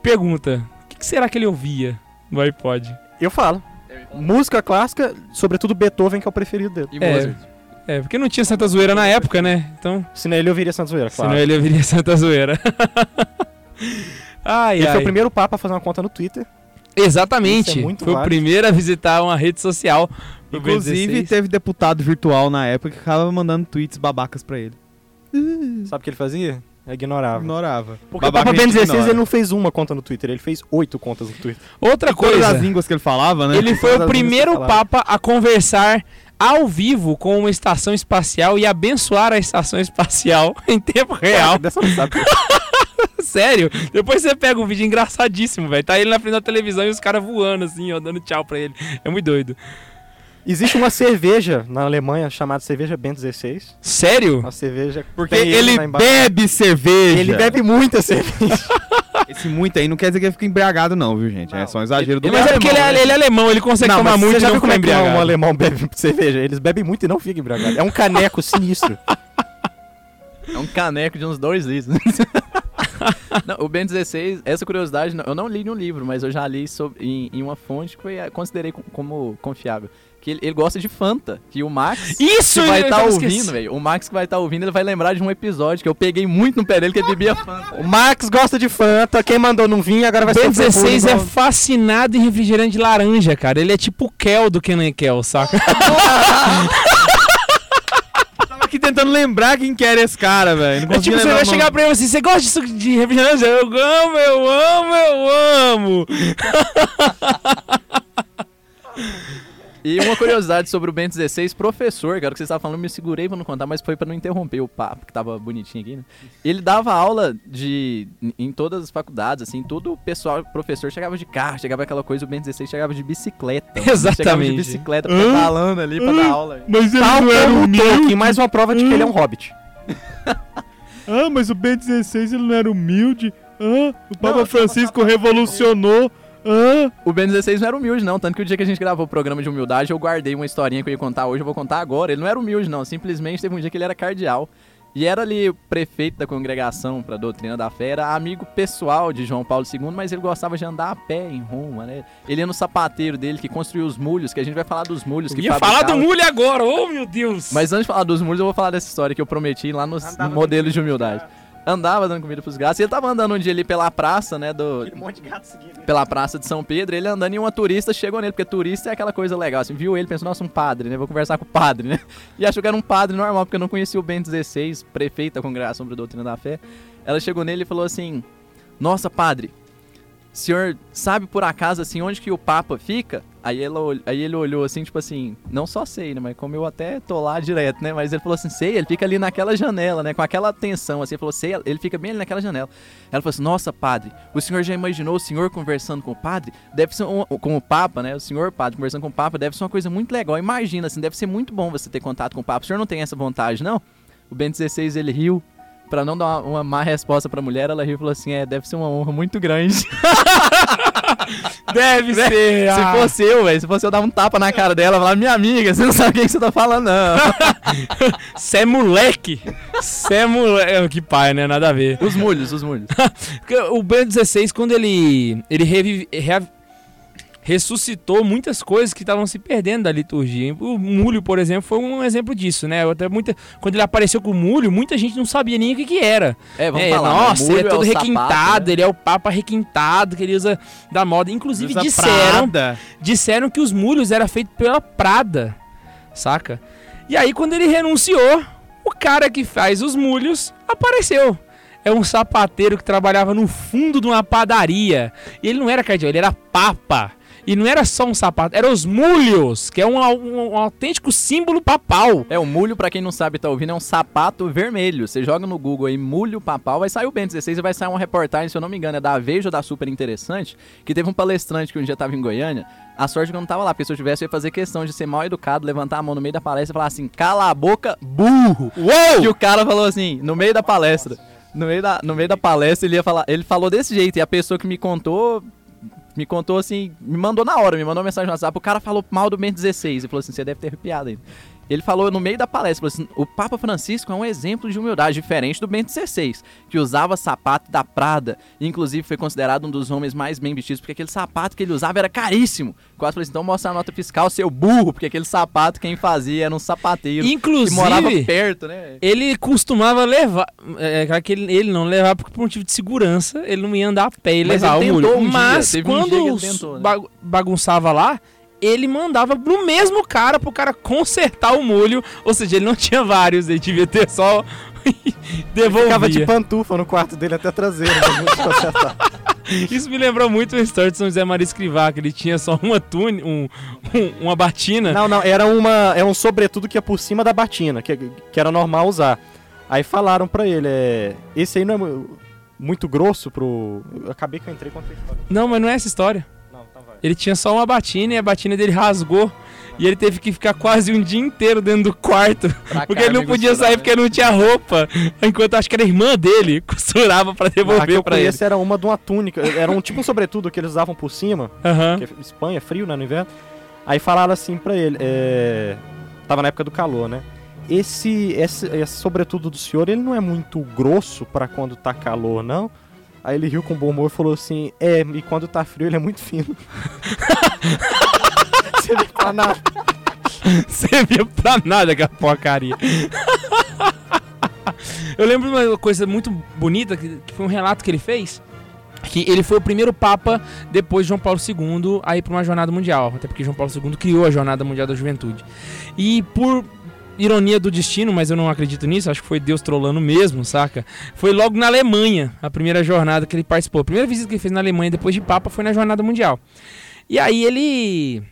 Pergunta: o que que será que ele ouvia no iPod? Eu falo. Música clássica, sobretudo Beethoven, que é o preferido dele. E É. Mozart. É, porque não tinha Santa Zoeira na época, né? Então, Senão ele ouviria Santos Zoeira, claro. senão ele ouviria Santa Zoeira. ai, Ele ai. foi o primeiro Papa a fazer uma conta no Twitter. Exatamente. É muito Foi o válido. primeiro a visitar uma rede social O Inclusive, B16. teve deputado virtual na época que ficava mandando tweets babacas pra ele. Sabe o que ele fazia? Ignorava. Ignorava. Porque Babaca o Papa Ben 16 ignora. ele não fez uma conta no Twitter, ele fez oito contas no Twitter. Outra Todas coisa, as línguas que ele falava, né? ele foi o primeiro eu papa a conversar ao vivo com uma estação espacial e abençoar a estação espacial em tempo real. Dessa não sabe. Sério? Depois você pega um vídeo engraçadíssimo, velho. Tá ele na frente da televisão e os caras voando assim, ó, dando tchau pra ele. É muito doido. Existe uma cerveja na Alemanha chamada cerveja Ben 16. Sério? Uma cerveja Porque ele bebe cerveja. Ele bebe muita cerveja. Esse muito aí não quer dizer que ele fica embriagado, não, viu, gente? É Não. só um exagero do Mas é porque ele é, ele é alemão, ele consegue Não, tomar muito você e já não viu como ficar é que um embriagado. alemão bebe cerveja? Eles bebem muito e não ficam embriagados. É um caneco sinistro. É um caneco de uns dois litros. Não, o Ben 16, essa curiosidade, não- eu não li um livro, mas eu já li sobre, em, em uma fonte que foi, eh, considerei co- como confiável. Que ele, ele gosta de Fanta, que o Max Isso, que vai estar tava ouvindo, velho. O Max que vai estar ouvindo, ele vai lembrar de um episódio que eu peguei muito no pé dele que ele bebia Fanta. O Max gosta de Fanta, quem mandou não vir, agora vai ser 16 é fascinado em refrigerante de laranja, cara. Ele é tipo o Kel do Kenan Kel, saca? Tava aqui tentando lembrar quem que era esse cara, velho. É tipo, você vai o chegar pra ele assim, você gosta de suco de refrigerante? Eu amo, eu amo, eu amo. E uma curiosidade sobre o Ben 16, professor, cara, que vocês estavam falando, me segurei pra não contar, mas foi pra não interromper o papo, que tava bonitinho aqui, né? Ele dava aula de em todas as faculdades, assim, todo o pessoal, professor chegava de carro, chegava aquela coisa, o Ben 16 chegava de bicicleta. Chegava de Exatamente. bicicleta, pedalando ali pra dar aula. Mas ele Tal não era humilde. Tolkien, mais uma prova de que ele é um hobbit. Ah, mas o Ben16 ele não era humilde. Ah, o Papa Não, Francisco revolucionou. Ah. O Ben 16 não era humilde, não. Tanto que o dia que a gente gravou o programa de humildade, eu guardei uma historinha que eu ia contar hoje, eu vou contar agora. Ele não era humilde, não. Simplesmente teve um dia que ele era cardeal. E era ali o prefeito da congregação para a doutrina da fé, era amigo pessoal de João Paulo II, mas ele gostava de andar a pé em Roma, né? Ele ia no sapateiro dele que construiu os mulhos, que a gente vai falar dos mulhos que Ia falar do mulho agora, oh meu Deus. Mas antes de falar dos mulhos, eu vou falar dessa história que eu prometi lá nos no modelo de humildade. Andava dando comida pros gatos. E ele tava andando um dia ali pela praça, né? Do, Um monte de gato seguindo. pela praça de São Pedro, ele andando e uma turista chegou nele, porque turista é aquela coisa legal, assim, viu ele, pensou, nossa, um padre, né, vou conversar com o padre, né, e achou que era um padre normal, porque não conhecia o Ben 16, prefeito da Congregação para a Doutrina da Fé, ela chegou nele e falou assim, nossa, padre, senhor sabe por acaso, assim, onde que o Papa fica? Aí, ela, aí ele olhou assim, tipo assim, não só sei, né, mas como eu até tô lá direto, né, mas ele falou assim, sei, ele fica ali naquela janela, né, com aquela atenção, assim, ele falou, sei, ele fica bem ali naquela janela. Ela falou assim, nossa, padre, o senhor já imaginou o senhor conversando com o padre? Deve ser, um, com o Papa, né, o senhor padre conversando com o Papa, deve ser uma coisa muito legal, imagina, assim, deve ser muito bom você ter contato com o Papa, o senhor não tem essa vontade, não? O Ben 16, ele riu, Pra não dar uma, uma má resposta pra mulher, ela riu e falou assim: É, deve ser uma honra muito grande. Deve ser. Se ah. fosse eu, velho, se fosse eu dar um tapa na cara dela, falar, minha amiga, você não sabe o que, que você tá falando, não. Cê é moleque. Cê é moleque. Que pai, né? Nada a ver. os mulhos, os mulhos. O Ben 16, quando ele. Ele revive, rea- ressuscitou muitas coisas que estavam se perdendo da liturgia. O mulho, por exemplo, foi um exemplo disso, né? Até muita, quando ele apareceu com o mulho, muita gente não sabia nem o que, que era. É, vamos É, falar. né? nossa, ele é todo o sapato, requintado, né? ele é o papa requintado que ele usa da moda. Inclusive disseram, Prada. disseram que os mulhos era feito pela Prada, saca? E aí quando ele renunciou, o cara que faz os mulhos apareceu. É um sapateiro que trabalhava no fundo de uma padaria. E ele não era cardeal, ele era papa. E não era só um sapato, eram os mulhos, que é um, um- um autêntico símbolo papal. É, o mulho, pra quem não sabe, tá ouvindo, é um sapato vermelho. Você joga no Google aí, mulho papal, vai sair o Ben 16 e vai sair uma reportagem, se eu não me engano, é da Veja ou da Super Interessante, que teve um palestrante que um dia tava em Goiânia. A sorte é que eu não tava lá, porque se eu tivesse, eu ia fazer questão de ser mal educado, levantar a mão no meio da palestra e falar assim, cala a boca, burro! Uou! E o cara falou assim, no meio da palestra. No meio da, no meio da palestra, ele ia falar. Ele falou desse jeito, e a pessoa que me contou. Me contou assim, me mandou na hora, me mandou uma mensagem no WhatsApp. O cara falou mal do Ben 16 e falou assim: você deve ter arrepiado ainda. Ele falou no meio da palestra, falou assim, o Papa Francisco é um exemplo de humildade, diferente do Bento XVI, que usava sapato da Prada, e inclusive foi considerado um dos homens mais bem vestidos, porque aquele sapato que ele usava era caríssimo. Quase falei assim, então mostra a nota fiscal, seu burro, porque aquele sapato quem fazia era um sapateiro Inclusive, que morava perto, né? ele costumava levar. É, claro que ele, ele não levava por, motivo de segurança, ele não ia andar a pé e levar o um Mas quando né? bagu- bagunçava lá, ele mandava no mesmo cara pro cara consertar o molho. Ou seja, ele não tinha vários, ele devia ter só. devolvia. Ficava de pantufa no quarto dele até traseiro. né, consertar. Isso me lembrou muito a história de São José Maria Escrivá, que ele tinha só uma tune, um, um- uma batina. não, não, era uma. É um sobretudo que ia por cima da batina, que, que era normal usar. Aí falaram pra ele, é. Esse aí não é mu- muito grosso pro. Eu acabei que eu entrei contra a história. Não, mas não é essa história. Ele tinha só uma batina e a batina dele rasgou. E ele teve que ficar quase um dia inteiro dentro do quarto. Pra Porque ele não podia costurar, sair né? porque não tinha roupa. Enquanto acho que era a irmã dele costurava pra a que devolver eu pra ele. conheço era uma de uma túnica. Era um tipo um sobretudo que eles usavam por cima. Aham. Porque Espanha é frio, né, no inverno. Aí falaram assim pra ele, é... Tava na época do calor, né? Esse, esse, esse sobretudo do senhor, ele não é muito grosso pra quando tá calor, não? Aí ele riu com bom humor e falou assim, é, e quando tá frio ele é muito fino. Você vê pra nada. Servia pra nada aquela porcaria. Eu lembro de uma coisa muito bonita, que, que foi um relato que ele fez. Que ele foi o primeiro Papa depois de João Paulo II a ir para uma jornada mundial. Até porque João Paulo II criou a Jornada Mundial da Juventude. E por ironia do destino, mas eu não acredito nisso, acho que foi Deus trolando mesmo, saca? Foi logo na Alemanha, a primeira jornada que ele participou. A primeira visita que ele fez na Alemanha depois de Papa foi na Jornada Mundial. E aí ele.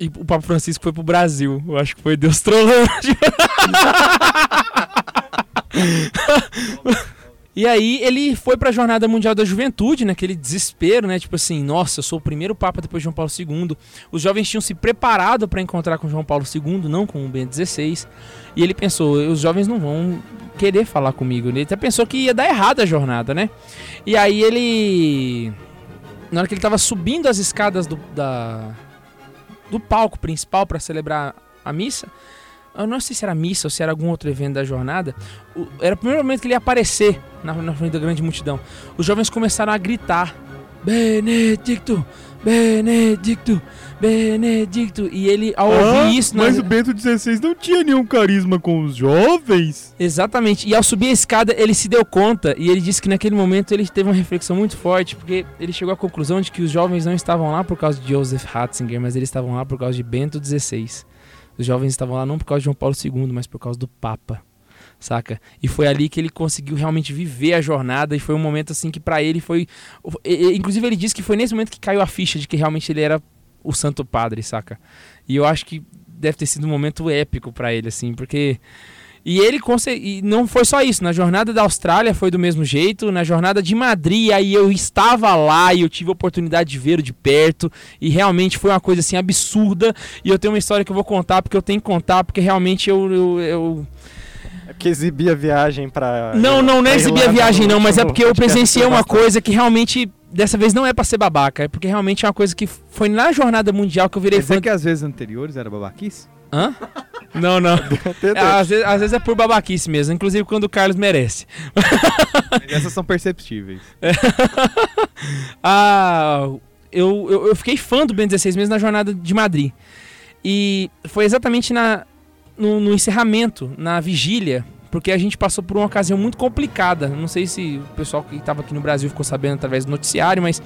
E o Papa Francisco foi pro Brasil. Eu acho que foi Deus trolando. E aí ele foi pra Jornada Mundial da Juventude, naquele desespero, né? Tipo assim, nossa, eu sou o primeiro Papa depois de João Paulo II. Os jovens tinham se preparado para encontrar com João Paulo II, não com o Bento XVI. E ele pensou, os jovens não vão querer falar comigo. Ele até pensou que ia dar errado a jornada, né? E aí ele... Na hora que ele tava subindo as escadas do, da, do palco principal para celebrar a missa, eu não sei se era missa ou se era algum outro evento da jornada, era o primeiro momento que ele ia aparecer na, na frente da grande multidão. Os jovens começaram a gritar: Benedicto, Benedicto, Benedicto. E ele, ao ouvir isso, mas o Bento XVI não tinha nenhum carisma com os jovens. Exatamente. E ao subir a escada, ele se deu conta e ele disse que naquele momento ele teve uma reflexão muito forte, porque ele chegou à conclusão de que os jovens não estavam lá por causa de Joseph Ratzinger, mas eles estavam lá por causa de Bento XVI. Os jovens estavam lá não por causa de João Paulo II, mas por causa do Papa. Saca? E foi ali que ele conseguiu realmente viver a jornada e foi um momento assim que pra ele foi inclusive ele disse que foi nesse momento que caiu a ficha de que realmente ele era o Santo Padre, saca? E eu acho que deve ter sido um momento épico pra ele assim, porque e ele e não foi só isso, na jornada da Austrália foi do mesmo jeito, na jornada de Madrid aí eu estava lá e eu tive a oportunidade de ver de perto e realmente foi uma coisa assim absurda e eu tenho uma história que eu vou contar porque eu tenho que contar porque realmente eu, eu, eu- É porque exibia viagem pra. não, não, não é pra exibir a Irlanda viagem não, mas é porque eu presenciei uma coisa que realmente dessa vez não é pra ser babaca, é porque realmente é uma coisa que foi na jornada mundial que eu virei Quer dizer fã. que as vezes anteriores era babaquice? Hã? Não, não. É, às, vezes, às vezes é por babaquice mesmo, inclusive quando o Carlos merece. Essas são perceptíveis. Ah, eu, eu, eu fiquei fã do Ben 16 mesmo na jornada de Madrid. E foi exatamente na, no, no encerramento, na vigília, porque a gente passou por uma ocasião muito complicada. Não sei se o pessoal que estava aqui no Brasil ficou sabendo através do noticiário, mas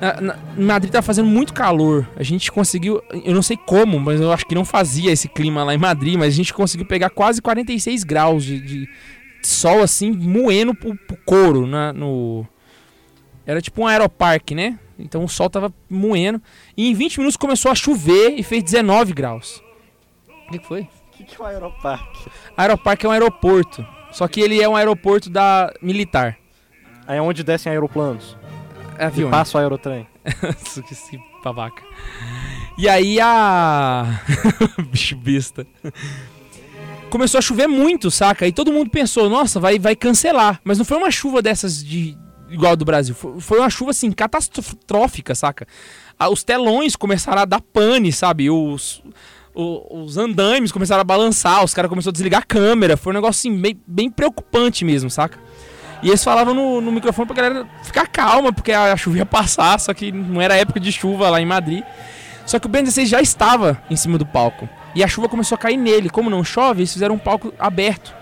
na, na, Madrid estava fazendo muito calor. A gente conseguiu, eu não sei como, mas eu acho que não fazia esse clima lá em Madrid, mas a gente conseguiu pegar quase 46 graus de, de sol assim, moendo pro, pro couro na, no, era tipo um aeroparque, né? Então o sol tava moendo. E em 20 minutos começou a chover e fez 19 graus. O que, que foi? O que, que é o Aeroparque? Aeroparque é um aeroporto. Só que ele é um aeroporto da militar. Aí é onde descem aeroplanos. É avião. passa o aerotrem. Esse babaca. E aí a. Bicho besta. Começou a chover muito, saca? E todo mundo pensou, nossa, vai, vai cancelar. Mas não foi uma chuva dessas de. igual do Brasil. Foi, uma chuva assim, catastrófica, saca? Os telões começaram a dar pane, sabe? Os. Os andaimes começaram a balançar, os caras começaram a desligar a câmera. Foi um negócio assim, bem, bem preocupante mesmo, saca? E eles falavam no, no microfone pra galera ficar calma, porque a, a chuva ia passar, só que não era época de chuva lá em Madrid. Só que o Ben 16 já estava em cima do palco. E a chuva começou a cair nele. Como não chove, eles fizeram um palco aberto.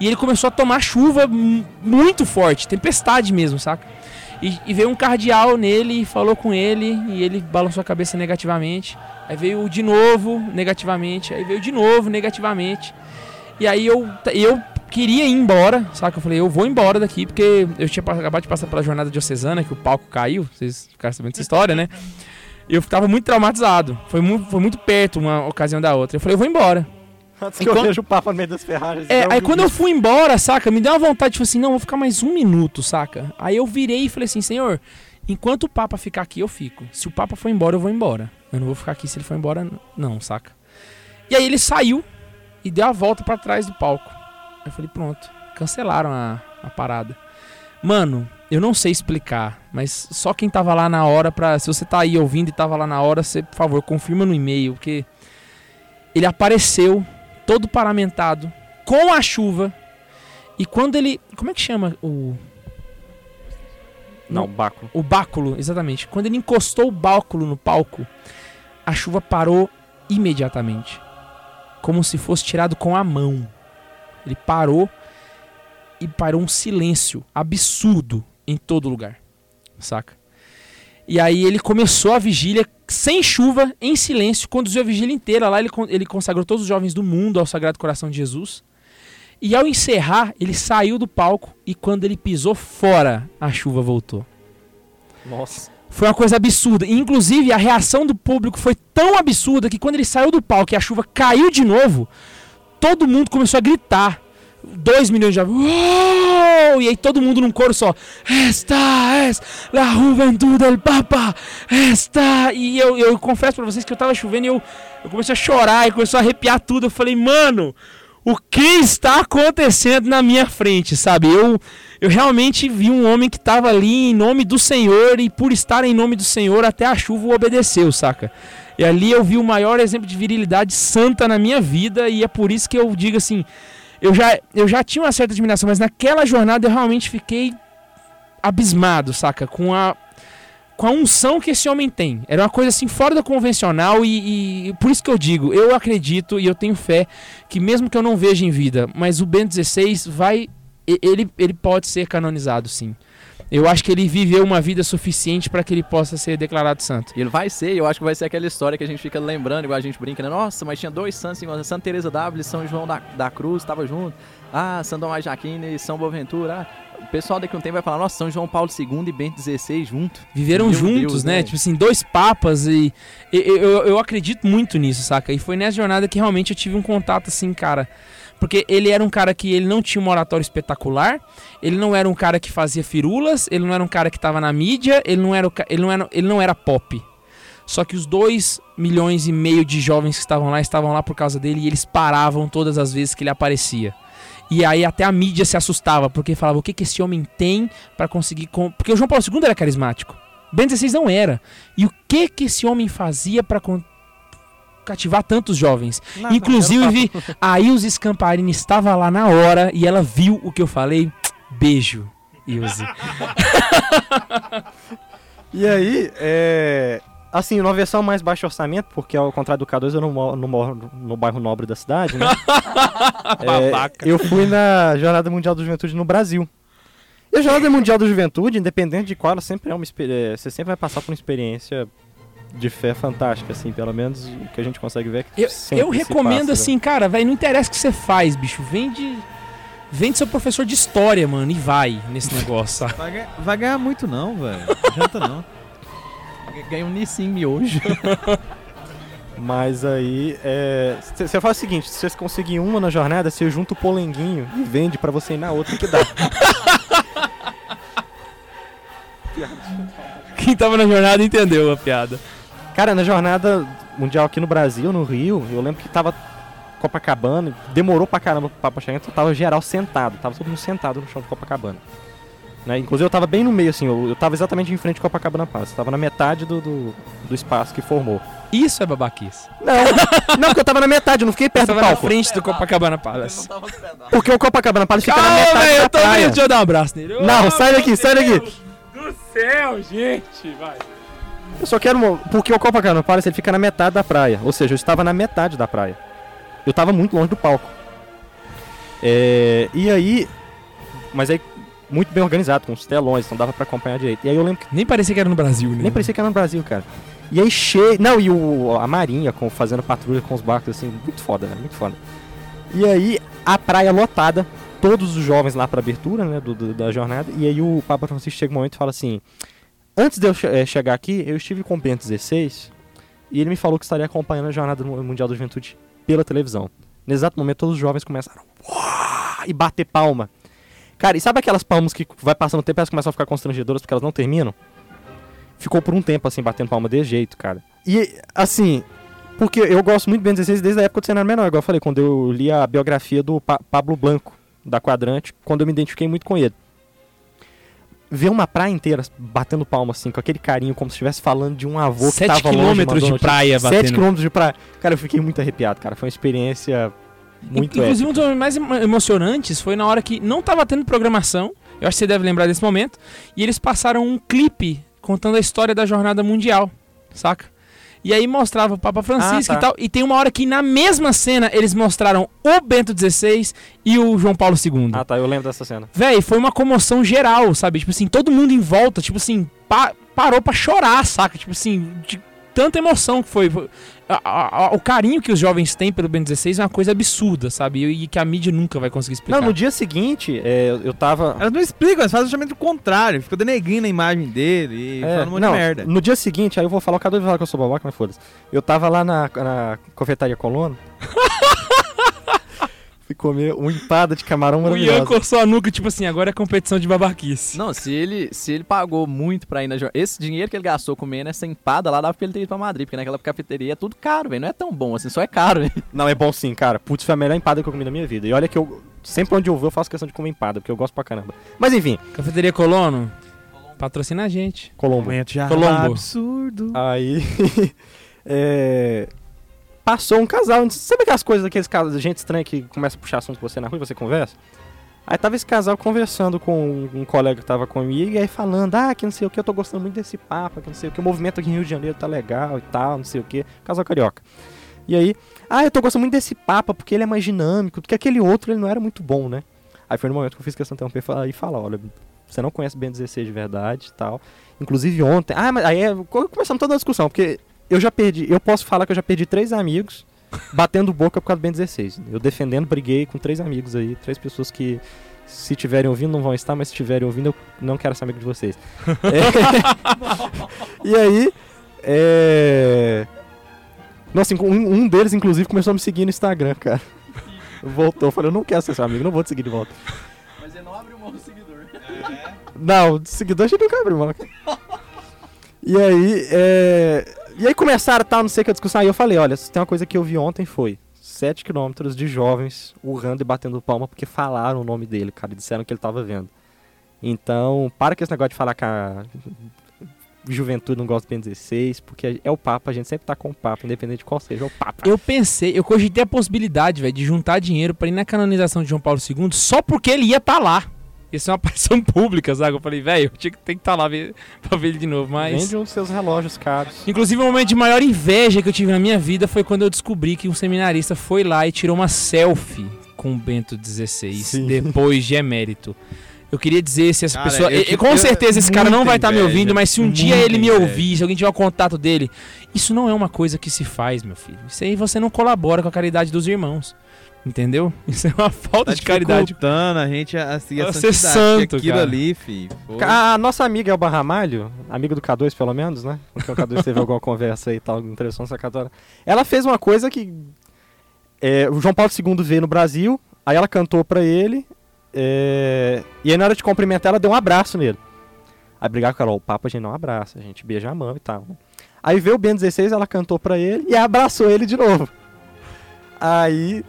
E ele começou a tomar chuva mu- muito forte, tempestade mesmo, saca? E, e veio um cardeal nele e falou com ele, e ele balançou a cabeça negativamente. Aí veio de novo negativamente, aí veio de novo negativamente. E aí eu, eu queria ir embora, saca? Eu falei, eu vou embora daqui, porque eu tinha acabado de passar pela jornada diocesana, que o palco caiu, vocês ficaram sabendo dessa história, né? E eu tava muito traumatizado. Foi muito, foi muito perto uma ocasião da outra. Eu falei, eu vou embora. Antes que eu quando- vejo o Papa no meio das Ferraris. É, eu aí quando eu fui embora, saca, me deu uma vontade, tipo assim, não, vou ficar mais um minuto, saca? Aí eu virei e falei assim, senhor, enquanto o Papa ficar aqui, eu fico. Se o Papa for embora, eu vou embora. Eu não vou ficar aqui se ele for embora, não, saca? E aí ele saiu e deu a volta pra trás do palco. Eu falei, pronto, cancelaram a, a parada. Mano, eu não sei explicar, mas só quem tava lá na hora pra. Se você tá aí ouvindo e tava lá na hora, você, por favor, confirma no e-mail, porque ele apareceu todo paramentado, com a chuva. E quando ele. Como é que chama o. Não, Baco. O báculo, exatamente. Quando ele encostou o báculo no palco, a chuva parou imediatamente. Como se fosse tirado com a mão. Ele parou e parou um silêncio absurdo em todo lugar. Saca? E aí ele começou a vigília sem chuva, em silêncio, conduziu a vigília inteira. Lá ele, ele consagrou todos os jovens do mundo ao Sagrado Coração de Jesus. E ao encerrar, ele saiu do palco e quando ele pisou fora, a chuva voltou. Nossa. Foi uma coisa absurda. E, inclusive, a reação do público foi tão absurda que quando ele saiu do palco e a chuva caiu de novo, todo mundo começou a gritar. 2 milhões de jovens. "Uou!" E aí todo mundo num coro só. Esta es la juventud del Papa. Esta. E eu, eu confesso pra vocês que eu tava chovendo e eu, eu comecei a chorar e começou a arrepiar tudo. Eu falei, mano, o que está acontecendo na minha frente, sabe? Eu, eu realmente vi um homem que estava ali em nome do Senhor e por estar em nome do Senhor até a chuva obedeceu, saca? E ali eu vi o maior exemplo de virilidade santa na minha vida e é por isso que eu digo assim, eu já, eu já tinha uma certa admiração, mas naquela jornada eu realmente fiquei abismado, saca? Com a com a unção que esse homem tem. Era uma coisa assim fora do convencional e, e por isso que eu digo, eu acredito e eu tenho fé que mesmo que eu não veja em vida, mas o Bento XVI vai ele, ele pode ser canonizado sim. Eu acho que ele viveu uma vida suficiente para que ele possa ser declarado santo. E ele vai ser, eu acho que vai ser aquela história que a gente fica lembrando, igual a gente brinca, né? Nossa, mas tinha dois santos, Santa Teresa d'Ávila e São João da, da Cruz, tava junto. Ah, São Tomás de Aquino e São Boaventura. Ah, o pessoal daqui a um tempo vai falar, nossa, São João Paulo II e Bento XVI junto. Viveram Meu juntos, Deus, né? né? Tipo assim, dois papas e, e- eu, eu acredito muito nisso, saca? E foi nessa jornada que realmente eu tive um contato assim, cara. Porque ele era um cara que ele não tinha um oratório espetacular, ele não era um cara que fazia firulas, ele não era um cara que tava na mídia, ele não era, ele não era, ele não era pop. Só que os dois milhões e meio de jovens que estavam lá estavam lá por causa dele e eles paravam todas as vezes que ele aparecia. E aí até a mídia se assustava, porque falava o que, que esse homem tem pra conseguir. com-" Porque o João Paulo II era carismático. Bento XVI não era. E o que que esse homem fazia pra con- cativar tantos jovens? Inclusive, a Ilse Scamparini estava lá na hora e ela viu o que eu falei. Beijo, Ilse. E aí, é. Assim, numa versão mais baixo orçamento, porque ao contrário do K2 eu não moro, não moro no bairro nobre da cidade, né? É, Babaca. eu fui na Jornada Mundial da Juventude no Brasil. E a Jornada Mundial da Juventude, independente de qual, ela sempre é uma experiência. Você sempre vai passar por uma experiência de fé fantástica, assim, pelo menos o que a gente consegue ver. é que Eu, eu recomendo passa, assim, cara, velho, não interessa o que você faz, bicho. Vem de. Vem de seu professor de história, mano, e vai nesse negócio, sabe? Vai ganhar, vai ganhar muito não, velho. Não adianta não. Ganha um Nissin miojo. Mas aí, você faz o seguinte, se você conseguir uma na jornada, você junta o polenguinho e vende pra você ir na outra que dá. Quem tava na jornada entendeu a piada. Cara, na jornada mundial aqui no Brasil, no Rio, eu lembro que tava Copacabana, demorou pra caramba pro papo chegar, então tava geral sentado, tava todo mundo sentado no chão de Copacabana. Né? Inclusive eu tava bem no meio, assim, eu, eu tava exatamente em frente de Copacabana Palace, tava na metade do, do, do espaço que formou. Isso é babaquice. Não, não, porque eu tava na metade, eu não fiquei perto Você do tava na palco. frente do Copacabana Palace. Porque o Copacabana Palace fica na Calma, metade da eu tô praia. Deixa eu dar um abraço nele. Não, Oh, sai daqui, meu sai daqui. Deus Do céu, gente, vai. Eu só quero. Porque o Copacabana Palace ele fica na metade da praia. Ou seja, eu estava na metade da praia. Eu estava muito longe do palco. É, e aí. Mas aí, muito bem organizado, com os telões, não dava pra acompanhar direito. E aí eu lembro que Nem parecia que era no Brasil, né? nem parecia que era no Brasil, cara. E aí cheio. Não, e o, a marinha com, fazendo patrulha com os barcos, assim, muito foda, velho, muito foda. E aí a praia lotada, todos os jovens lá pra abertura, né, do, do- da jornada. E aí o Papa Francisco chega um momento e fala assim: Antes de eu che- eh, chegar aqui, eu estive com o Bento XVI e ele me falou que estaria acompanhando a Jornada Mu- Mundial da Juventude pela televisão. Nesse exato momento, todos os jovens começaram "Uau!" e bater palma. Cara, e sabe aquelas palmas que vai passando o tempo e elas começam a ficar constrangedoras porque elas não terminam? Ficou por um tempo assim, batendo palma desse jeito, cara. E, assim, porque eu gosto muito do Ben 16 desde a época do cenário menor, igual eu falei, quando eu li a biografia do Pa- Pablo Blanco, da Quadrante, quando eu me identifiquei muito com ele. Ver uma praia inteira batendo palma, assim, com aquele carinho, como se estivesse falando de um avô que Sete tava longe, quilômetros mandou de praia Sete batendo. quilômetros de praia. Cara, eu fiquei muito arrepiado, cara. Foi uma experiência muito Inclusive, épica. um dos momentos mais emo- emocionantes foi na hora que não tava tendo programação. Eu acho que você deve lembrar desse momento. E eles passaram um clipe contando a história da jornada mundial, saca? E aí mostrava o Papa Francisco Ah, tá. e tal. E tem uma hora que na mesma cena eles mostraram o Bento XVI e o João Paulo II. Ah, tá, eu lembro dessa cena. Véi, foi uma comoção geral, sabe? Tipo assim, todo mundo em volta, tipo assim, pa- parou pra chorar, saca? Tipo assim, de tanta emoção que foi. A- a- a- o carinho que os jovens têm pelo Ben 16 é uma coisa absurda, sabe? E, e que a mídia nunca vai conseguir explicar. Não, no dia seguinte, é, eu tava. Elas não explicam, elas fazem justamente o contrário. Fica denegrindo a imagem dele e É, falando um monte não, de merda. No dia seguinte, aí eu vou falar, o Cadu vai falar que eu sou babaca, mas foda-se. Eu tava lá na, na confeitaria Colônia. Fui comer uma empada de camarão o Ian coçou a nuca, tipo assim, agora é competição de babaquice. Não, se ele, se ele pagou muito pra ir na jornada. Esse dinheiro que ele gastou comendo essa empada lá dava pra ele ter ido pra Madrid, porque naquela cafeteria é tudo caro, velho. Não é tão bom assim, só é caro, velho. Não, é bom sim, cara. Putz, foi a melhor empada que eu comi na minha vida. E olha que eu, sempre onde eu vou, eu faço questão de comer empada, porque eu gosto pra caramba. Mas enfim, Cafeteria Colono, patrocina a gente. Colombo. Colombo. absurdo. Aí. é, Passou um casal. Sabe aquelas coisas daqueles casos de gente estranha que começa a puxar assunto com você na rua e você conversa? Aí tava esse casal conversando com um, colega que tava comigo e aí falando, ah, que não sei o que, eu tô gostando muito desse papo, que não sei o que, o movimento aqui em Rio de Janeiro tá legal e tal, não sei o que, casal carioca. E aí, ah, eu tô gostando muito desse papo porque ele é mais dinâmico, porque aquele outro ele não era muito bom, né? Aí foi no momento que eu fiz questão de interromper e falar- olha, você não conhece Ben 16 de verdade e tal. Inclusive ontem, ah, mas aí é, co- começamos toda a discussão, porque eu já perdi, eu posso falar que eu já perdi três amigos batendo boca por causa do Ben 16. Eu defendendo, briguei com três amigos aí, três pessoas que se tiverem ouvindo não vão estar, mas se tiverem ouvindo eu não quero ser amigo de vocês. É, e aí, é... Nossa, um, um deles inclusive começou a me seguir no Instagram, cara. Voltou, falei, eu não quero ser seu amigo, não vou te seguir de volta. Mas ele não abriu mão do seguidor. Não, de seguidor a gente nunca abriu, mano. E aí, é... E aí começaram tal, não sei o que a discussão. Aí eu falei, olha, tem uma coisa que eu vi ontem foi 7 quilômetros de jovens urrando e batendo palma porque falaram o nome dele, cara, e disseram que ele tava vendo. Então, para com esse negócio de falar que a juventude não gosta do Ben 16, porque é o Papa, a gente sempre tá com o Papa, independente de qual seja o Papa. Eu pensei, eu cogitei a possibilidade, velho, de juntar dinheiro pra ir na canonização de João Paulo II só porque ele ia estar lá. Isso é uma aparição pública, sabe? Eu falei, velho, eu tinha que, tem que estar lá ver, pra ver ele de novo, mas... Vende um dos seus relógios caros. Inclusive, o momento de maior inveja que eu tive na minha vida foi quando eu descobri que um seminarista foi lá e tirou uma selfie com o Bento XVI, Sim. depois de emérito. Eu queria dizer se essa Cara, pessoa. eu e- tive- com certeza esse cara não vai estar me inveja, ouvindo, mas se um dia ele me inveja. ouvir, se alguém tiver o contato dele, isso não é uma coisa que se faz, meu filho. Isso aí você não colabora com a caridade dos irmãos. Entendeu? Isso é uma falta Tá de caridade. a gente a seguir a A ser santo, aquilo cara. ali, fi. foi- A nossa amiga Elba Ramalho, amiga do K2 pelo menos, né? Porque o K2 teve alguma conversa aí e tal, interessante essa católica. Ela fez uma coisa que. é, o João Paulo II veio no Brasil, aí ela cantou pra ele, é, e aí na hora de cumprimentar ela deu um abraço nele. Aí brigar com ela, ó, o Papa a gente não abraça, a gente beija a mão e tal. né? Aí veio o Ben 16, ela cantou pra ele e abraçou ele de novo. Aí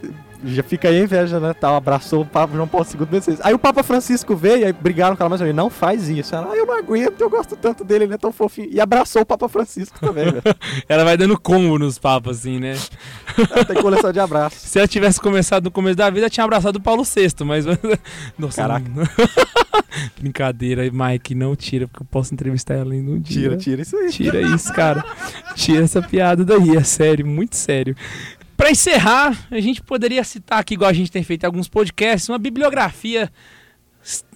já fica aí a inveja, né? Tal, abraçou o Papa João Paulo II 16. Aí o Papa Francisco veio, aí brigaram com ela, mas ele não faz isso. Ela, ah, eu não aguento, eu gosto tanto dele, ele é tão fofinho. E abraçou o Papa Francisco também, velho. Ela vai dando combo nos papos, assim, né? Ela tem coleção de abraços. Se ela tivesse começado no começo da vida, tinha abraçado o Paulo VI, mas. Nossa, Caraca. não- Brincadeira, Mike, não tira, porque eu posso entrevistar ela ainda um dia. Tira, tira isso aí. Tira isso, cara. Tira essa piada daí, é sério, muito sério. Pra encerrar, a gente poderia citar aqui, igual a gente tem feito em alguns podcasts, uma bibliografia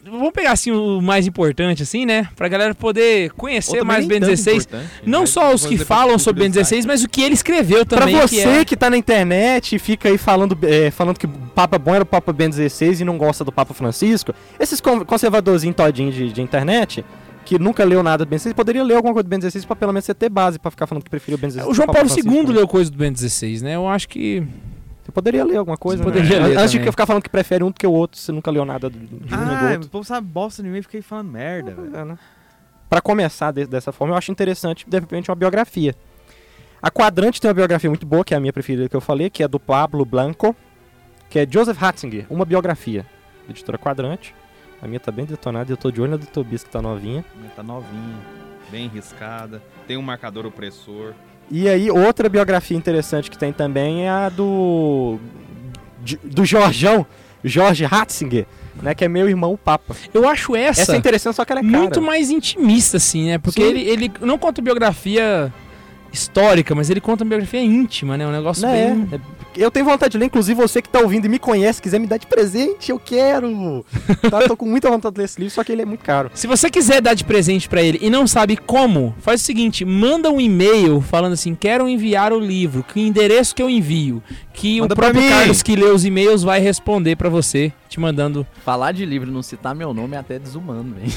Vamos pegar assim o mais importante, assim, né? Pra galera poder conhecer mais Ben tanto 16. importante, Não mas só os que pra falam sobre Ben curiosidade. 16, mas o que ele escreveu Pra também. você que que, é... tá na internet e fica aí falando, é, falando que o Papa bom era o Papa Ben 16 e não gosta do Papa Francisco, esses con- conservadorzinhos todinhos de, de internet, que nunca leu nada do Ben 16, poderia ler alguma coisa do Ben 16 pra pelo menos você ter base pra ficar falando que preferiu o Ben 16. O João Paulo II leu coisa do Ben 16, né? Eu acho que. Você poderia ler alguma coisa, Você né? poderia ler Antes de ficar falando que prefere um do que o outro, você nunca leu nada do, de um nem do Ah, outro. o povo sabe bosta nenhuma e fica aí falando merda, velho. É, né? Pra começar de- dessa forma, eu acho interessante, de repente, uma biografia. A Quadrante tem uma biografia muito boa, que é a minha preferida que eu falei, que é do Pablo Blanco, que é Joseph Ratzinger, uma biografia. Editora Quadrante. A minha tá bem detonada e eu tô de olho na do Tobias, que tá novinha. Tá novinha, bem riscada, tem um marcador opressor. E aí, outra biografia interessante que tem também é a do. do Jorjão, Jorge Ratzinger, né? Que é meu irmão, o Papa. Eu acho essa, Essa é interessante, só que ela é cara. muito mais intimista, assim, né? Porque Sim. ele, ele não conta biografia histórica, mas ele conta uma biografia íntima, né? Um negócio Não, bem. é, é- eu tenho vontade de ler, inclusive você que tá ouvindo e me conhece, quiser me dar de presente, eu quero. tá? Tô com muita vontade de ler esse livro, só que ele é muito caro. Se você quiser dar de presente pra ele e não sabe como, faz o seguinte: manda um e-mail falando assim, quero enviar o livro, que endereço que eu envio, que Manda o próprio mim. Carlos que lê os e-mails vai responder pra você, te mandando. Falar de livro e não citar meu nome é até desumano, velho.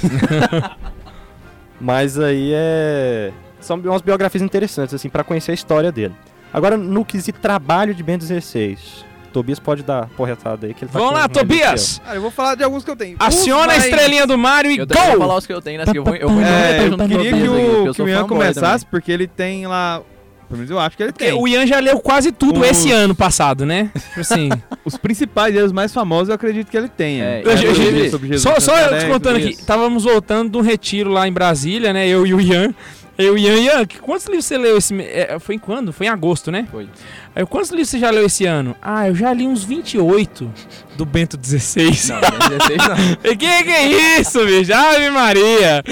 Mas aí é. São umas biografias interessantes, assim, pra conhecer a história dele. Agora, no quesito trabalho de Ben 16. Tobias pode dar porretada aí que ele tá Vamos lá, mais eu. Tobias! Cara, eu vou falar de alguns que eu tenho. Aciona Os a mais- estrelinha do Mario e Eu também vou go! falar os que eu tenho, né? eu vou, eu vou É, eu queria que o, eu que o Ian começasse, porque ele tem lá. Pelo menos eu acho que ele Porque tem. o Ian já leu quase tudo Os- esse ano passado, né? Tipo assim. Os principais e os mais famosos eu acredito que ele tenha. É, Eu- eu- Sobre eu- Jesus só só eu te contando aqui, estávamos voltando de um retiro lá em Brasília, né? Eu e o Ian. Eu e Ian, Ian, quantos livros você leu esse é, Foi em quando? Foi em agosto, né? Foi. Aí, eu, quantos livros você já leu esse ano? Ah, eu já li uns 28 do Bento XVI. Não, Ben 16 não. que que é isso, bicho? Ave Maria!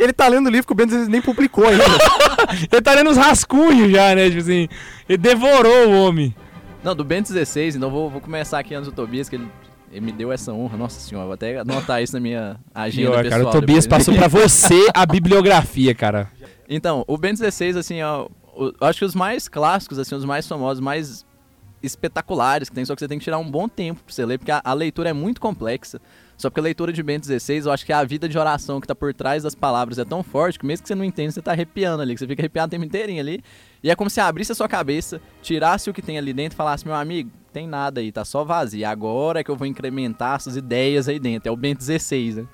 Ele tá lendo o livro que o Ben 16 nem publicou ainda. Ele tá lendo os rascunhos já, né? Tipo assim, ele devorou o homem. Não, do Ben 16, então vou, vou começar aqui antes do Tobias, que ele, ele me deu essa honra. Nossa senhora, vou até anotar isso na minha agenda Pior, pessoal. cara, o Tobias depois. passou pra você a bibliografia, cara. Então, o Ben 16, assim, ó, o- acho que os mais clássicos, assim, os mais famosos, mais espetaculares que tem, só que você tem que tirar um bom tempo pra você ler, porque a, a leitura é muito complexa. Só porque a leitura de Ben 16, eu acho que a vida de oração que tá por trás das palavras é tão forte que mesmo que você não entenda, você tá arrepiando ali, que você fica arrepiado o tempo inteirinho ali. E é como se abrisse a sua cabeça, tirasse o que tem ali dentro e falasse, meu amigo, tem nada aí, tá só vazio. Agora é que eu vou incrementar essas ideias aí dentro. É o Ben 16, né?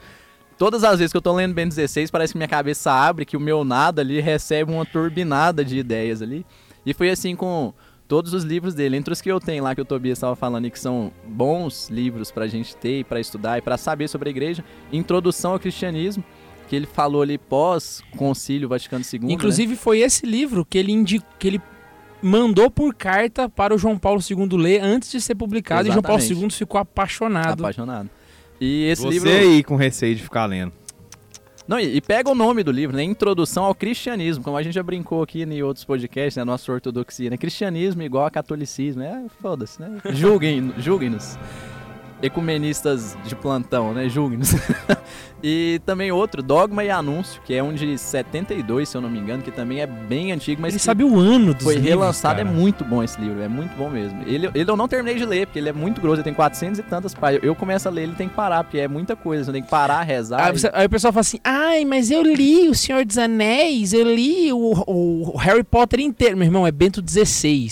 Todas as vezes que eu tô lendo Ben 16, parece que minha cabeça abre, que o meu nada ali recebe uma turbinada de ideias ali. E foi assim com todos os livros dele, entre os que eu tenho lá que o Tobias estava falando e que são bons livros pra gente ter e pra estudar e pra saber sobre a igreja, Introdução ao Cristianismo, que ele falou ali pós Concílio Vaticano II, né? Inclusive, foi esse livro que ele, indi... que ele mandou por carta para o João Paulo II ler antes de ser publicado. E João Paulo Exatamente. II ficou apaixonado. apaixonado. E esse Você livro aí com receio de ficar lendo. Não, e, e pega o nome do livro, né? Introdução ao Cristianismo, como a gente já brincou aqui em outros podcasts, né? Nossa ortodoxia, né? Cristianismo igual a catolicismo, é foda-se, né? Julguem, julguem-nos. Ecumenistas de plantão, né? Julguem-nos. e também outro, Dogma e Anúncio, que é um de 72, se eu não me engano, que também é bem antigo, mas Ele sabe o ano dos foi livros, relançado, cara. é muito bom esse livro, é muito bom mesmo. Ele, ele eu não terminei de ler, porque ele é muito grosso, ele tem 400 e tantas páginas. Eu começo a ler, ele tem que parar, porque é muita coisa, você tem que parar, rezar. Aí, e- você- aí o pessoal fala assim: ai, mas eu li O Senhor dos Anéis, eu li o, o Harry Potter inteiro. Meu irmão, é Bento XVI.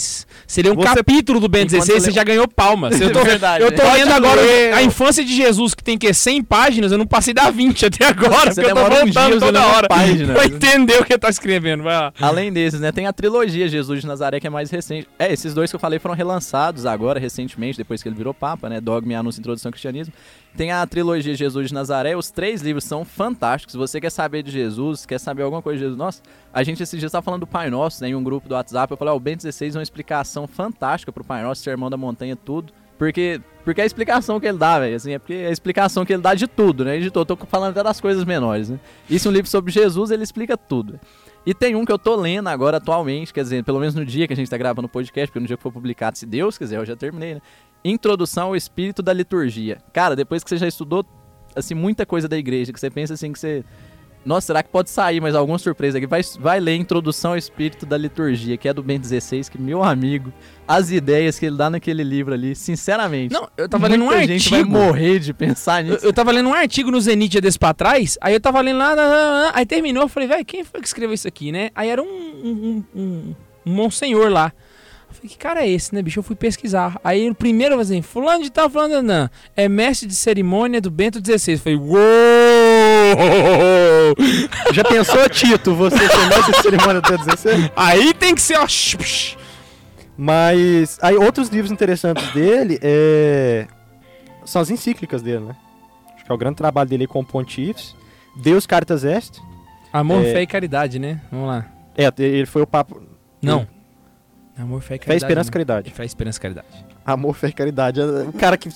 Você lê um Você- capítulo do Bento XVI, você já ganhou palmas. Eu tô, É verdade, eu tô lendo agora a infância de Jesus, que tem que 100 páginas, eu não passei da 20 até agora, Você porque eu tô voltando dias toda hora página. pra entender o que tá escrevendo. Vai lá. Além desses, né, tem a trilogia Jesus de Nazaré, que é mais recente. É, esses dois que eu falei foram relançados agora, recentemente, depois que ele virou Papa, né? Dogma e Anúncio e Introdução ao Cristianismo. Tem a trilogia Jesus de Nazaré, os três livros são fantásticos. Se você quer saber de Jesus, quer saber alguma coisa de Jesus, nossa, a gente esses dias tá falando do Pai Nosso, né, em um grupo do WhatsApp. Eu falei, ó, o Ben 16 é uma explicação fantástica pro Pai Nosso, Sermão da Montanha, tudo. Porque, porque é a explicação que ele dá, velho, assim, é porque é a explicação que ele dá de tudo, né? Tudo. Eu tô falando até das coisas menores, né? Isso é um livro sobre Jesus, ele explica tudo. E tem um que eu tô lendo agora atualmente, quer dizer, pelo menos no dia que a gente tá gravando o podcast, porque no dia que for publicado, se Deus quiser, eu já terminei, né? Introdução ao Espírito da Liturgia. Cara, depois que você já estudou assim, muita coisa da igreja, que você pensa assim, que você... Nossa, será que pode sair mais alguma surpresa aqui? Vai, vai ler Introdução ao Espírito da Liturgia, que é do Ben 16, que, meu amigo, as ideias que ele dá naquele livro ali, sinceramente... Não, eu tava lendo um gente vai artigo. morrer de pensar Eu, nisso. eu tava lendo um artigo no Zenit desse pra trás, aí eu tava lendo lá, aí terminou, eu falei, velho, quem foi que escreveu isso aqui, né? Aí era um, um, um, um, um monsenhor lá. Eu falei, que cara é esse, né, bicho? Eu fui pesquisar. Aí o primeiro, eu falei assim, fulano de tal, fulano de não, é mestre de cerimônia do Bento XVI. Eu falei, uou! Já pensou, Tito, você ser mestre de cerimônia do 16? Aí tem que ser, ó. Mas aí outros livros interessantes dele é... são as encíclicas dele, né? Acho que é o grande trabalho dele com o Pontífice. Deus Caritas Est. Amor, É. fé e caridade, né? Vamos lá. É, ele foi o Papa. Não. Amor, fé e caridade. Fé, Esperança e né? Caridade. Fé, esperança e caridade. Amor, fé e caridade. O cara que.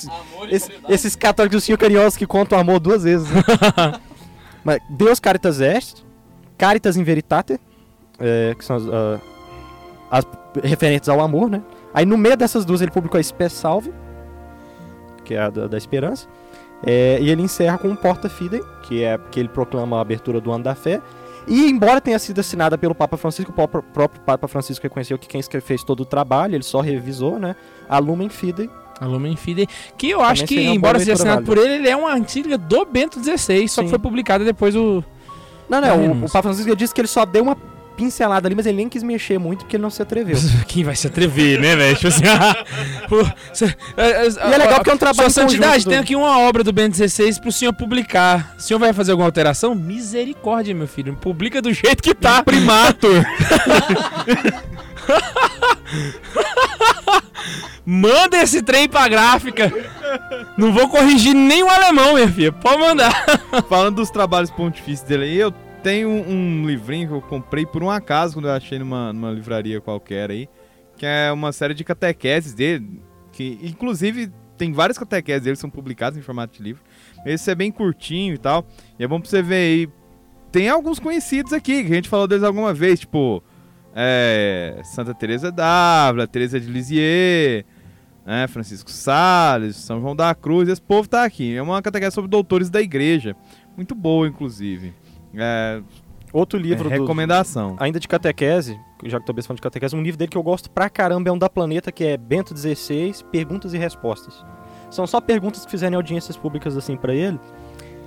esse- esses católicos senhor carinhosos que contam amor duas vezes. né? Mas Deus Caritas Est, Caritas in Veritate, é, que são as, ah, as referentes ao amor, né? Aí no meio dessas duas ele publicou a Spes Salve, que é a da, da esperança. É, e ele encerra com Porta Fidei, que é que ele proclama a abertura do ano da fé. E embora tenha sido assinada pelo Papa Francisco, o próprio, Papa Francisco reconheceu que quem fez todo o trabalho, ele só revisou, né? A Lumen Fidei. A Lumen Fidei, que eu acho que, embora seja assinado por ele, ele é uma encíclica do Bento XVI, só que Sim. foi publicada depois o... Não, não, o, o Papa Francisco disse que ele só deu uma pincelada ali, mas ele nem quis mexer muito porque ele não se atreveu. Quem vai se atrever, né, velho? Tipo assim, pô, cê- é, E é legal porque é um trabalho Sua Santidade, do- aqui uma obra do Bento XVI pro senhor publicar. O senhor vai fazer alguma alteração? Misericórdia, meu filho. Publica do jeito que tá. Primato. Manda esse trem pra gráfica. Não vou corrigir nem o alemão, minha filha. Pode mandar. Falando dos trabalhos pontifícios dele aí, eu tenho um livrinho que eu comprei por um acaso quando eu achei numa, numa livraria qualquer aí, que é uma série de catequeses dele, que inclusive tem várias catequeses dele são publicadas em formato de livro. Esse é bem curtinho e tal, e é bom pra você ver aí. Tem alguns conhecidos aqui, que a gente falou deles alguma vez, tipo é, Santa Teresa d'Ávila, Teresa de Lisieux, né, Francisco Sales, São João da Cruz, esse povo tá aqui. É uma catequese sobre doutores da igreja. Muito boa, inclusive. É, Outro é livro do, recomendação. ainda de catequese, já que tô falando de catequese, um livro dele que eu gosto pra caramba é um da Planeta, que é Bento XVI, Perguntas e Respostas. São só perguntas que fizerem audiências públicas assim pra ele.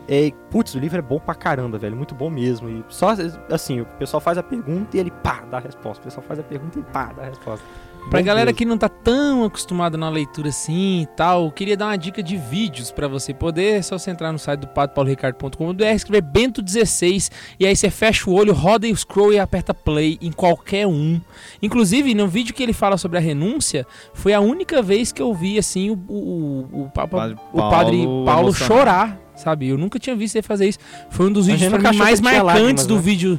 É, putz, o livro é bom pra caramba, velho, muito bom mesmo. E só assim, o pessoal faz a pergunta e ele pá, dá a resposta. O pessoal faz a pergunta e pá, dá a resposta. Pra Bom galera que não tá tão acostumada na leitura assim e tal, eu queria dar uma dica de vídeos pra você poder. É só você entrar no site do padrepauloricardo.com.br, escrever Bento 16 e aí você fecha o olho, roda o scroll e aperta play em qualquer um. Inclusive, no vídeo que ele fala sobre a renúncia, foi a única vez que eu vi assim o, o, o, Papa- Padre o padre Paulo chorar, sabe? Eu nunca tinha visto ele fazer isso. Foi um dos vídeos mais marcantes do né? vídeo.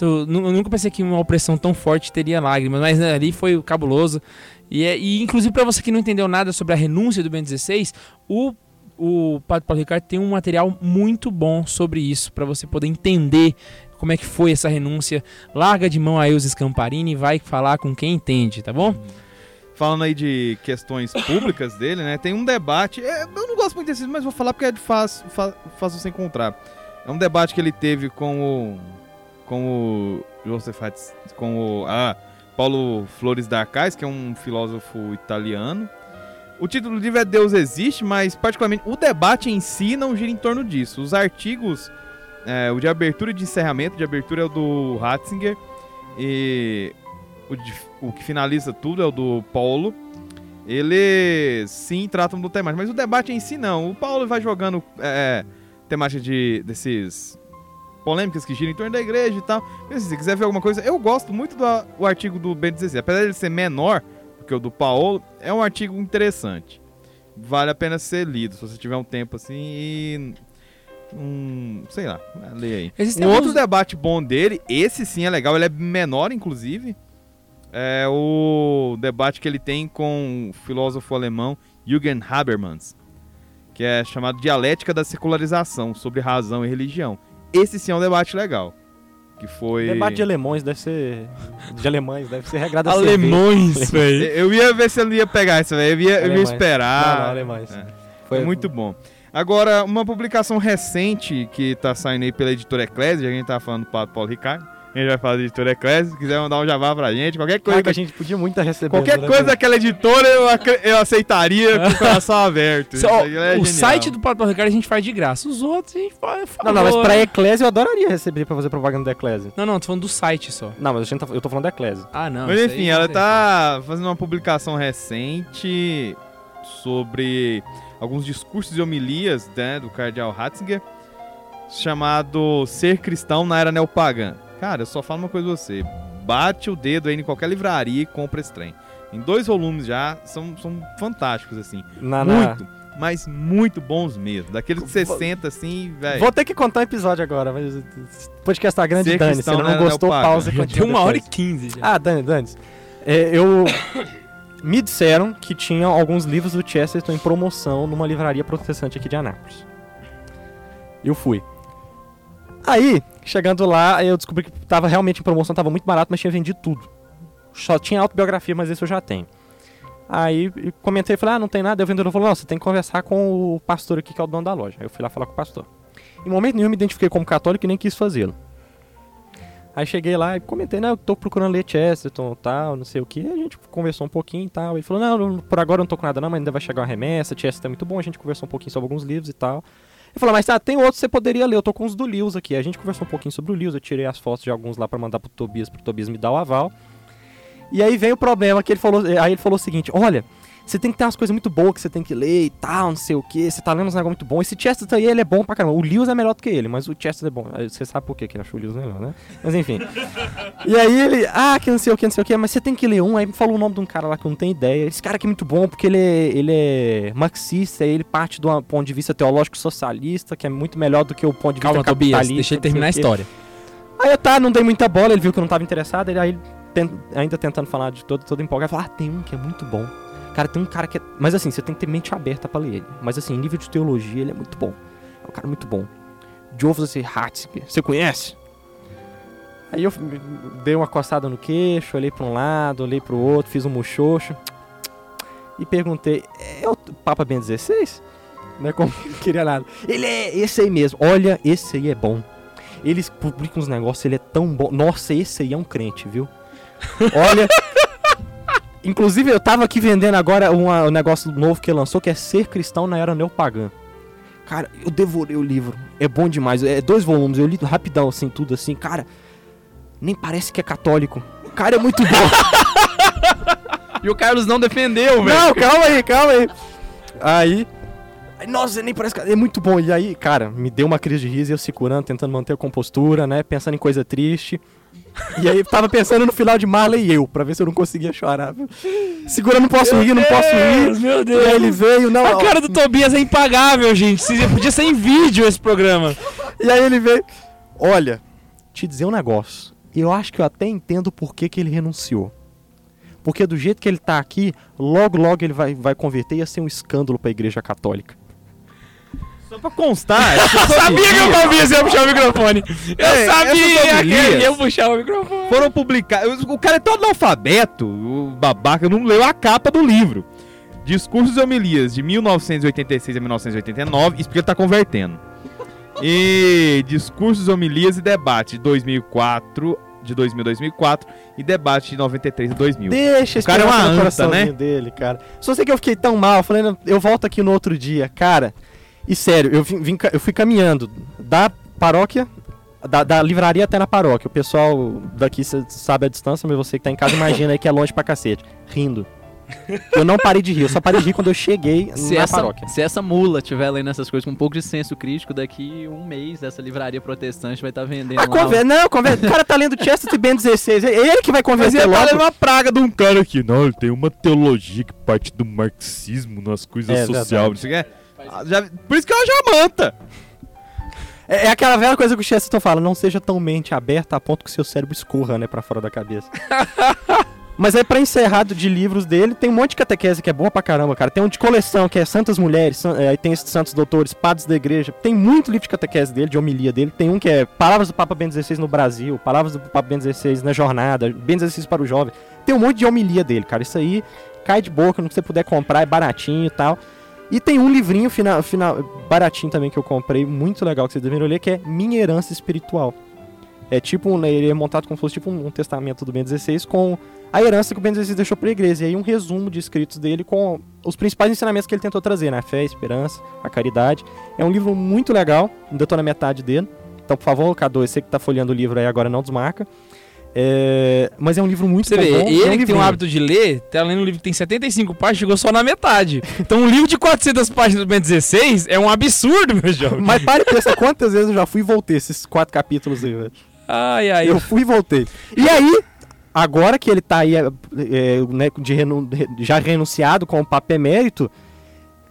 Eu nunca pensei que uma opressão tão forte teria lágrimas, mas né, ali foi cabuloso. E, é- e inclusive para você que não entendeu nada sobre a renúncia do Bento XVI, o o Padre Paulo Ricardo tem um material muito bom sobre isso, para você poder entender como é que foi essa renúncia. Larga de mão aí os Scamparini e vai falar com quem entende, tá bom? Falando aí de questões públicas dele, né? Tem um debate. é, eu não gosto muito desse, mas vou falar porque é de fácil, fácil você encontrar. É um debate que ele teve com o. com o. Joseph Hatz, com o. Ah, Paulo Flores da Arcais, que é um filósofo italiano. O título do livro é Deus Existe, mas particularmente o debate em si não gira em torno disso. Os artigos, é, o de abertura e de encerramento, de abertura é o do Ratzinger, e o, de- o que finaliza tudo é o do Paulo. Eles sim tratam do temático, mas o debate em si não. O Paulo vai jogando é, temática de desses polêmicas que giram em torno da igreja e tal. Mas, se você quiser ver alguma coisa, eu gosto muito do artigo do Bento XVI. Apesar de ele ser menor do que o do Paulo, é um artigo interessante. Vale a pena ser lido, se você tiver um tempo assim e. Um, sei lá, leia aí. Existem Um alguns- outro debate bom dele, esse sim é legal, ele é menor, inclusive. É o debate que ele tem com o filósofo alemão Jürgen Habermas, que é chamado Dialética da Secularização, sobre razão e religião. Esse sim é um debate legal. Que foi. Debate de alemães deve ser. De alemães, deve ser regrada a Alemões, Eu velho. eu ia ver se ele ia pegar isso, velho. Eu ia, eu ia Alemães. esperar. Não, não, alemães. É. Foi muito bom. Agora, uma publicação recente que tá saindo aí pela editora Eclésia, a gente tá falando do Paulo Ricardo. A gente vai falar da editora Eclésia, se quiser mandar um jabá pra gente, qualquer coisa. Caraca, a gente podia muito estar recebendo. Qualquer né, coisa daquela editora eu, ac- eu aceitaria com o coração aberto. Isso Ó, aí é o site do Paulo Ricardo a gente faz de graça. Os outros a gente faz. Não, não, mas pra Eclésia eu adoraria receber pra fazer propaganda da Eclésia. Não, não, tô falando do site só. Não, mas a gente tá- eu tô falando da Eclésia. Ah, não. Mas enfim, aí ela tá fazendo uma publicação recente sobre alguns discursos e homilias né, do cardeal Ratzinger, chamado Ser Cristão na Era Neopagã. Cara, eu só falo uma coisa pra você. Bate o dedo aí em qualquer livraria e compra esse trem. Em dois volumes já, são, são fantásticos, assim. Na, na- Muito, mas muito bons mesmo. Daqueles que você senta assim, velho. Vou ter que contar um episódio agora, mas podcast tá grande, Ser Dani. Se não não é gostou, neopaga. pausa e tem uma hora e quinze já. Ah, Dani, Dani. É, eu... Me disseram que tinham alguns livros do Chesterton em promoção numa livraria protestante aqui de Anápolis. Eu fui. Aí, chegando lá, eu descobri que tava realmente em promoção, tava muito barato, mas tinha vendido tudo. Só tinha autobiografia, mas esse eu já tenho. Aí comentei, falei, ah, não tem nada. Aí o vendedor falou, não, você tem que conversar com o pastor aqui, que é o dono da loja. Aí eu fui lá falar com o pastor. Em momento nenhum eu me identifiquei como católico e nem quis fazê-lo. Aí cheguei lá e comentei, não, eu tô procurando ler Chesterton tal, não sei o que. A gente conversou um pouquinho e tal. Ele falou, não, por agora eu não tô com nada não, mas ainda vai chegar uma remessa, Chesterton é muito bom. A gente conversou um pouquinho sobre alguns livros e tal. Ele falou, mas tá, tem outros que você poderia ler, eu tô com os do Lewis aqui. A gente conversou um pouquinho sobre o Lewis, eu tirei as fotos de alguns lá pra mandar pro Tobias, pro Tobias me dar o aval. E aí vem o problema que ele falou, aí ele falou o seguinte, olha, você tem que ter umas coisas muito boas que você tem que ler e tal, não sei o que, você tá lendo uns negócios muito bons. Esse Chesterton aí, ele é bom pra caramba. O Lewis é melhor do que ele, mas o Chesterton é bom. Você sabe por quê que ele achou o Lewis melhor, né? Mas enfim. e aí ele, ah, que não sei o que, não sei o que, mas você tem que ler um. Aí me falou o nome de um cara lá que eu não tenho ideia. Esse cara aqui é muito bom porque ele é, ele é marxista, ele parte de um ponto de vista teológico socialista, que é muito melhor do que o ponto de vista Calma, Tobias, capitalista. deixa ele terminar a história. Aí eu tá, não dei muita bola, ele viu que eu não tava interessado, ele aí ainda tentando falar de todo, todo empolgado, falou, ah, tem um que é muito bom. Cara, tem um cara que é... Mas assim, você tem que ter mente aberta pra ler ele. Mas assim, nível de teologia, ele é muito bom. É um cara muito bom. Joseph Ratzinger, você conhece? Aí eu dei uma coçada no queixo, olhei pra um lado, olhei pro outro, fiz um muxoxo. E perguntei, é o Papa Ben 16? Não é como queria nada. Ele é esse aí mesmo. Olha, esse aí é bom. Eles publicam uns negócios, ele é tão bom. Nossa, esse aí é um crente, viu? Olha. Inclusive, eu tava aqui vendendo agora uma- um negócio novo que ele lançou, que é Ser Cristão na Era Neopagã. Cara, eu devorei o livro. É bom demais. É dois volumes, eu li rapidão, assim, tudo assim. Cara, nem parece que é católico. O cara é muito bom. E o Carlos não defendeu, velho. Não, calma aí, calma aí. Aí. Nossa, nem parece que. É muito bom. E aí, cara, me deu uma crise de riso e eu segurando, tentando manter a compostura, né? Pensando em coisa triste. E aí, tava pensando no final de Marley e eu, pra ver se eu não conseguia chorar. Segurando, não posso rir, não posso rir. Meu E aí ele veio, não. A cara do Tobias é impagável, gente. Se- Podia ser em vídeo esse programa. E aí ele veio. Olha, te dizer um negócio. Eu acho que eu até entendo por que, que ele renunciou. Porque do jeito que ele tá aqui, logo, logo ele vai, vai converter e ia ser um escândalo pra igreja católica. Só pra constar, Eu sabia que o Tobias ia puxar o microfone. Eu É, sabia que ele homilias- ia puxar o microfone. foram publicados. O cara é todo analfabeto, o babaca não leu a capa do livro. Discursos e homilias de 1986 a 1989, isso porque ele tá convertendo. E discursos, homilias e debate de 2004, de 2000 a 2004 e debate de 93 a 2000. Deixa O cara é uma anta, né? dele, cara. Só sei que eu fiquei tão mal, falei, "Não, eu volto aqui no outro dia, cara. E sério, eu, vim, eu fui caminhando da paróquia, da, da livraria até na paróquia. O pessoal daqui sabe a distância, mas você que tá em casa imagina aí que é longe pra cacete. Rindo. Eu não parei de rir, eu só parei de rir quando eu cheguei Se na essa, paróquia. se essa mula tiver lendo essas coisas com um pouco de senso crítico, daqui um mês essa livraria protestante vai estar vendendo Ah, lá. conver... Não, conver... o cara tá lendo Chesterton Ben 16. É ele que vai Mas convencer ele tá logo. lendo uma praga de um cara aqui. Não, ele tem uma teologia que parte do marxismo nas coisas É, sociais. Não sei o que. Ah, já- Por isso que ela já manta. É, é aquela velha coisa que o Chesterton fala, não seja tão mente aberta a ponto que o seu cérebro escorra, né, pra fora da cabeça. Mas aí, pra encerrar do- de livros dele, tem um monte de catequese que é boa pra caramba, cara. Tem um de coleção, que é Santas Mulheres, é, aí tem esses Santos Doutores, Padres da Igreja. Tem muito livro de catequese dele, de homilia dele. Tem um que é Palavras do Papa Ben XVI no Brasil, Palavras do Papa Ben XVI na Jornada, Ben XVI para o Jovem. Tem um monte de homilia dele, cara. Isso aí cai de boca, no que você puder comprar, é baratinho e tal. E tem um livrinho final, final, baratinho também que eu comprei, muito legal que vocês deveriam ler, que é Minha Herança Espiritual. É tipo, um- ele é montado como se fosse tipo um, um testamento do Bento XVI com a herança que o Bento XVI deixou pra igreja. E aí um resumo de escritos dele com os principais ensinamentos que ele tentou trazer, né? A fé, a esperança, a caridade. É um livro muito legal, ainda tô na metade dele. Então, por favor, Cadu, você que tá folheando o livro aí agora não desmarca. É, Mas é um livro muito Você vê, bom. e é um ele que tem livrinho. hábito de ler, tá lendo um livro que tem 75 páginas, chegou só na metade. Então um livro de 400 páginas do Ben 16 é um absurdo, meu jovem. Mas pare e pensa quantas vezes eu já fui e voltei esses quatro capítulos aí, velho. Ai, ai. Eu fui e voltei. E aí, agora que ele tá aí, é, é, né, de renu- já renunciado com o Papa Emérito,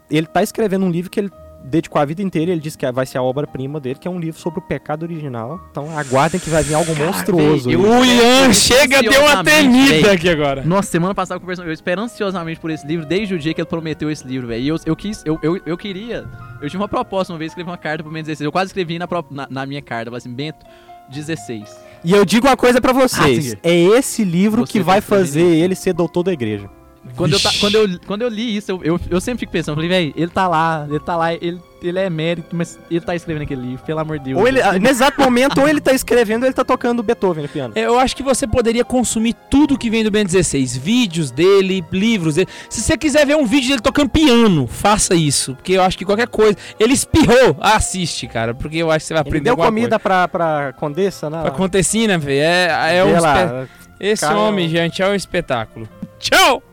ele tá escrevendo um livro que ele dedicou a vida inteira. Ele disse que vai ser a obra-prima dele, que é um livro sobre o pecado original. Então aguardem que vai vir algo monstruoso. eu- aí. O Ian chega, deu uma temida aqui agora. Nossa, semana passada eu conversando, eu espero ansiosamente por esse livro desde o dia que ele prometeu esse livro, velho. E eu, eu quis, eu, eu, eu queria. Eu tive uma proposta uma vez, escrever uma carta pro Bento 16. Eu quase escrevi na, na, na minha carta, eu falei assim, Bento 16. E eu digo uma coisa pra vocês: Ah, é esse livro Você que vai fazer ele ser doutor da igreja. Quando eu, ta- quando, eu, quando eu li isso, eu, eu, eu sempre fico pensando, falei, velho, ele tá lá, ele tá lá, ele, ele é mérito, mas ele tá escrevendo aquele livro, pelo amor de Deus. Ou ele, ah, nesse exato momento, ou ele tá escrevendo ou ele tá tocando Beethoven no piano. É, Eu acho que você poderia consumir tudo que vem do Ben 16. Vídeos dele, livros dele. Se você quiser ver um vídeo dele tocando piano, faça isso. Porque eu acho que qualquer coisa. Ele espirrou, assiste, cara. Porque eu acho que você vai Ele aprender deu alguma comida pra, pra Condessa, né? coisa. Pra acontecer, né, velho? É, é um lá, Esse cara- homem, gente, é um espetáculo. Tchau!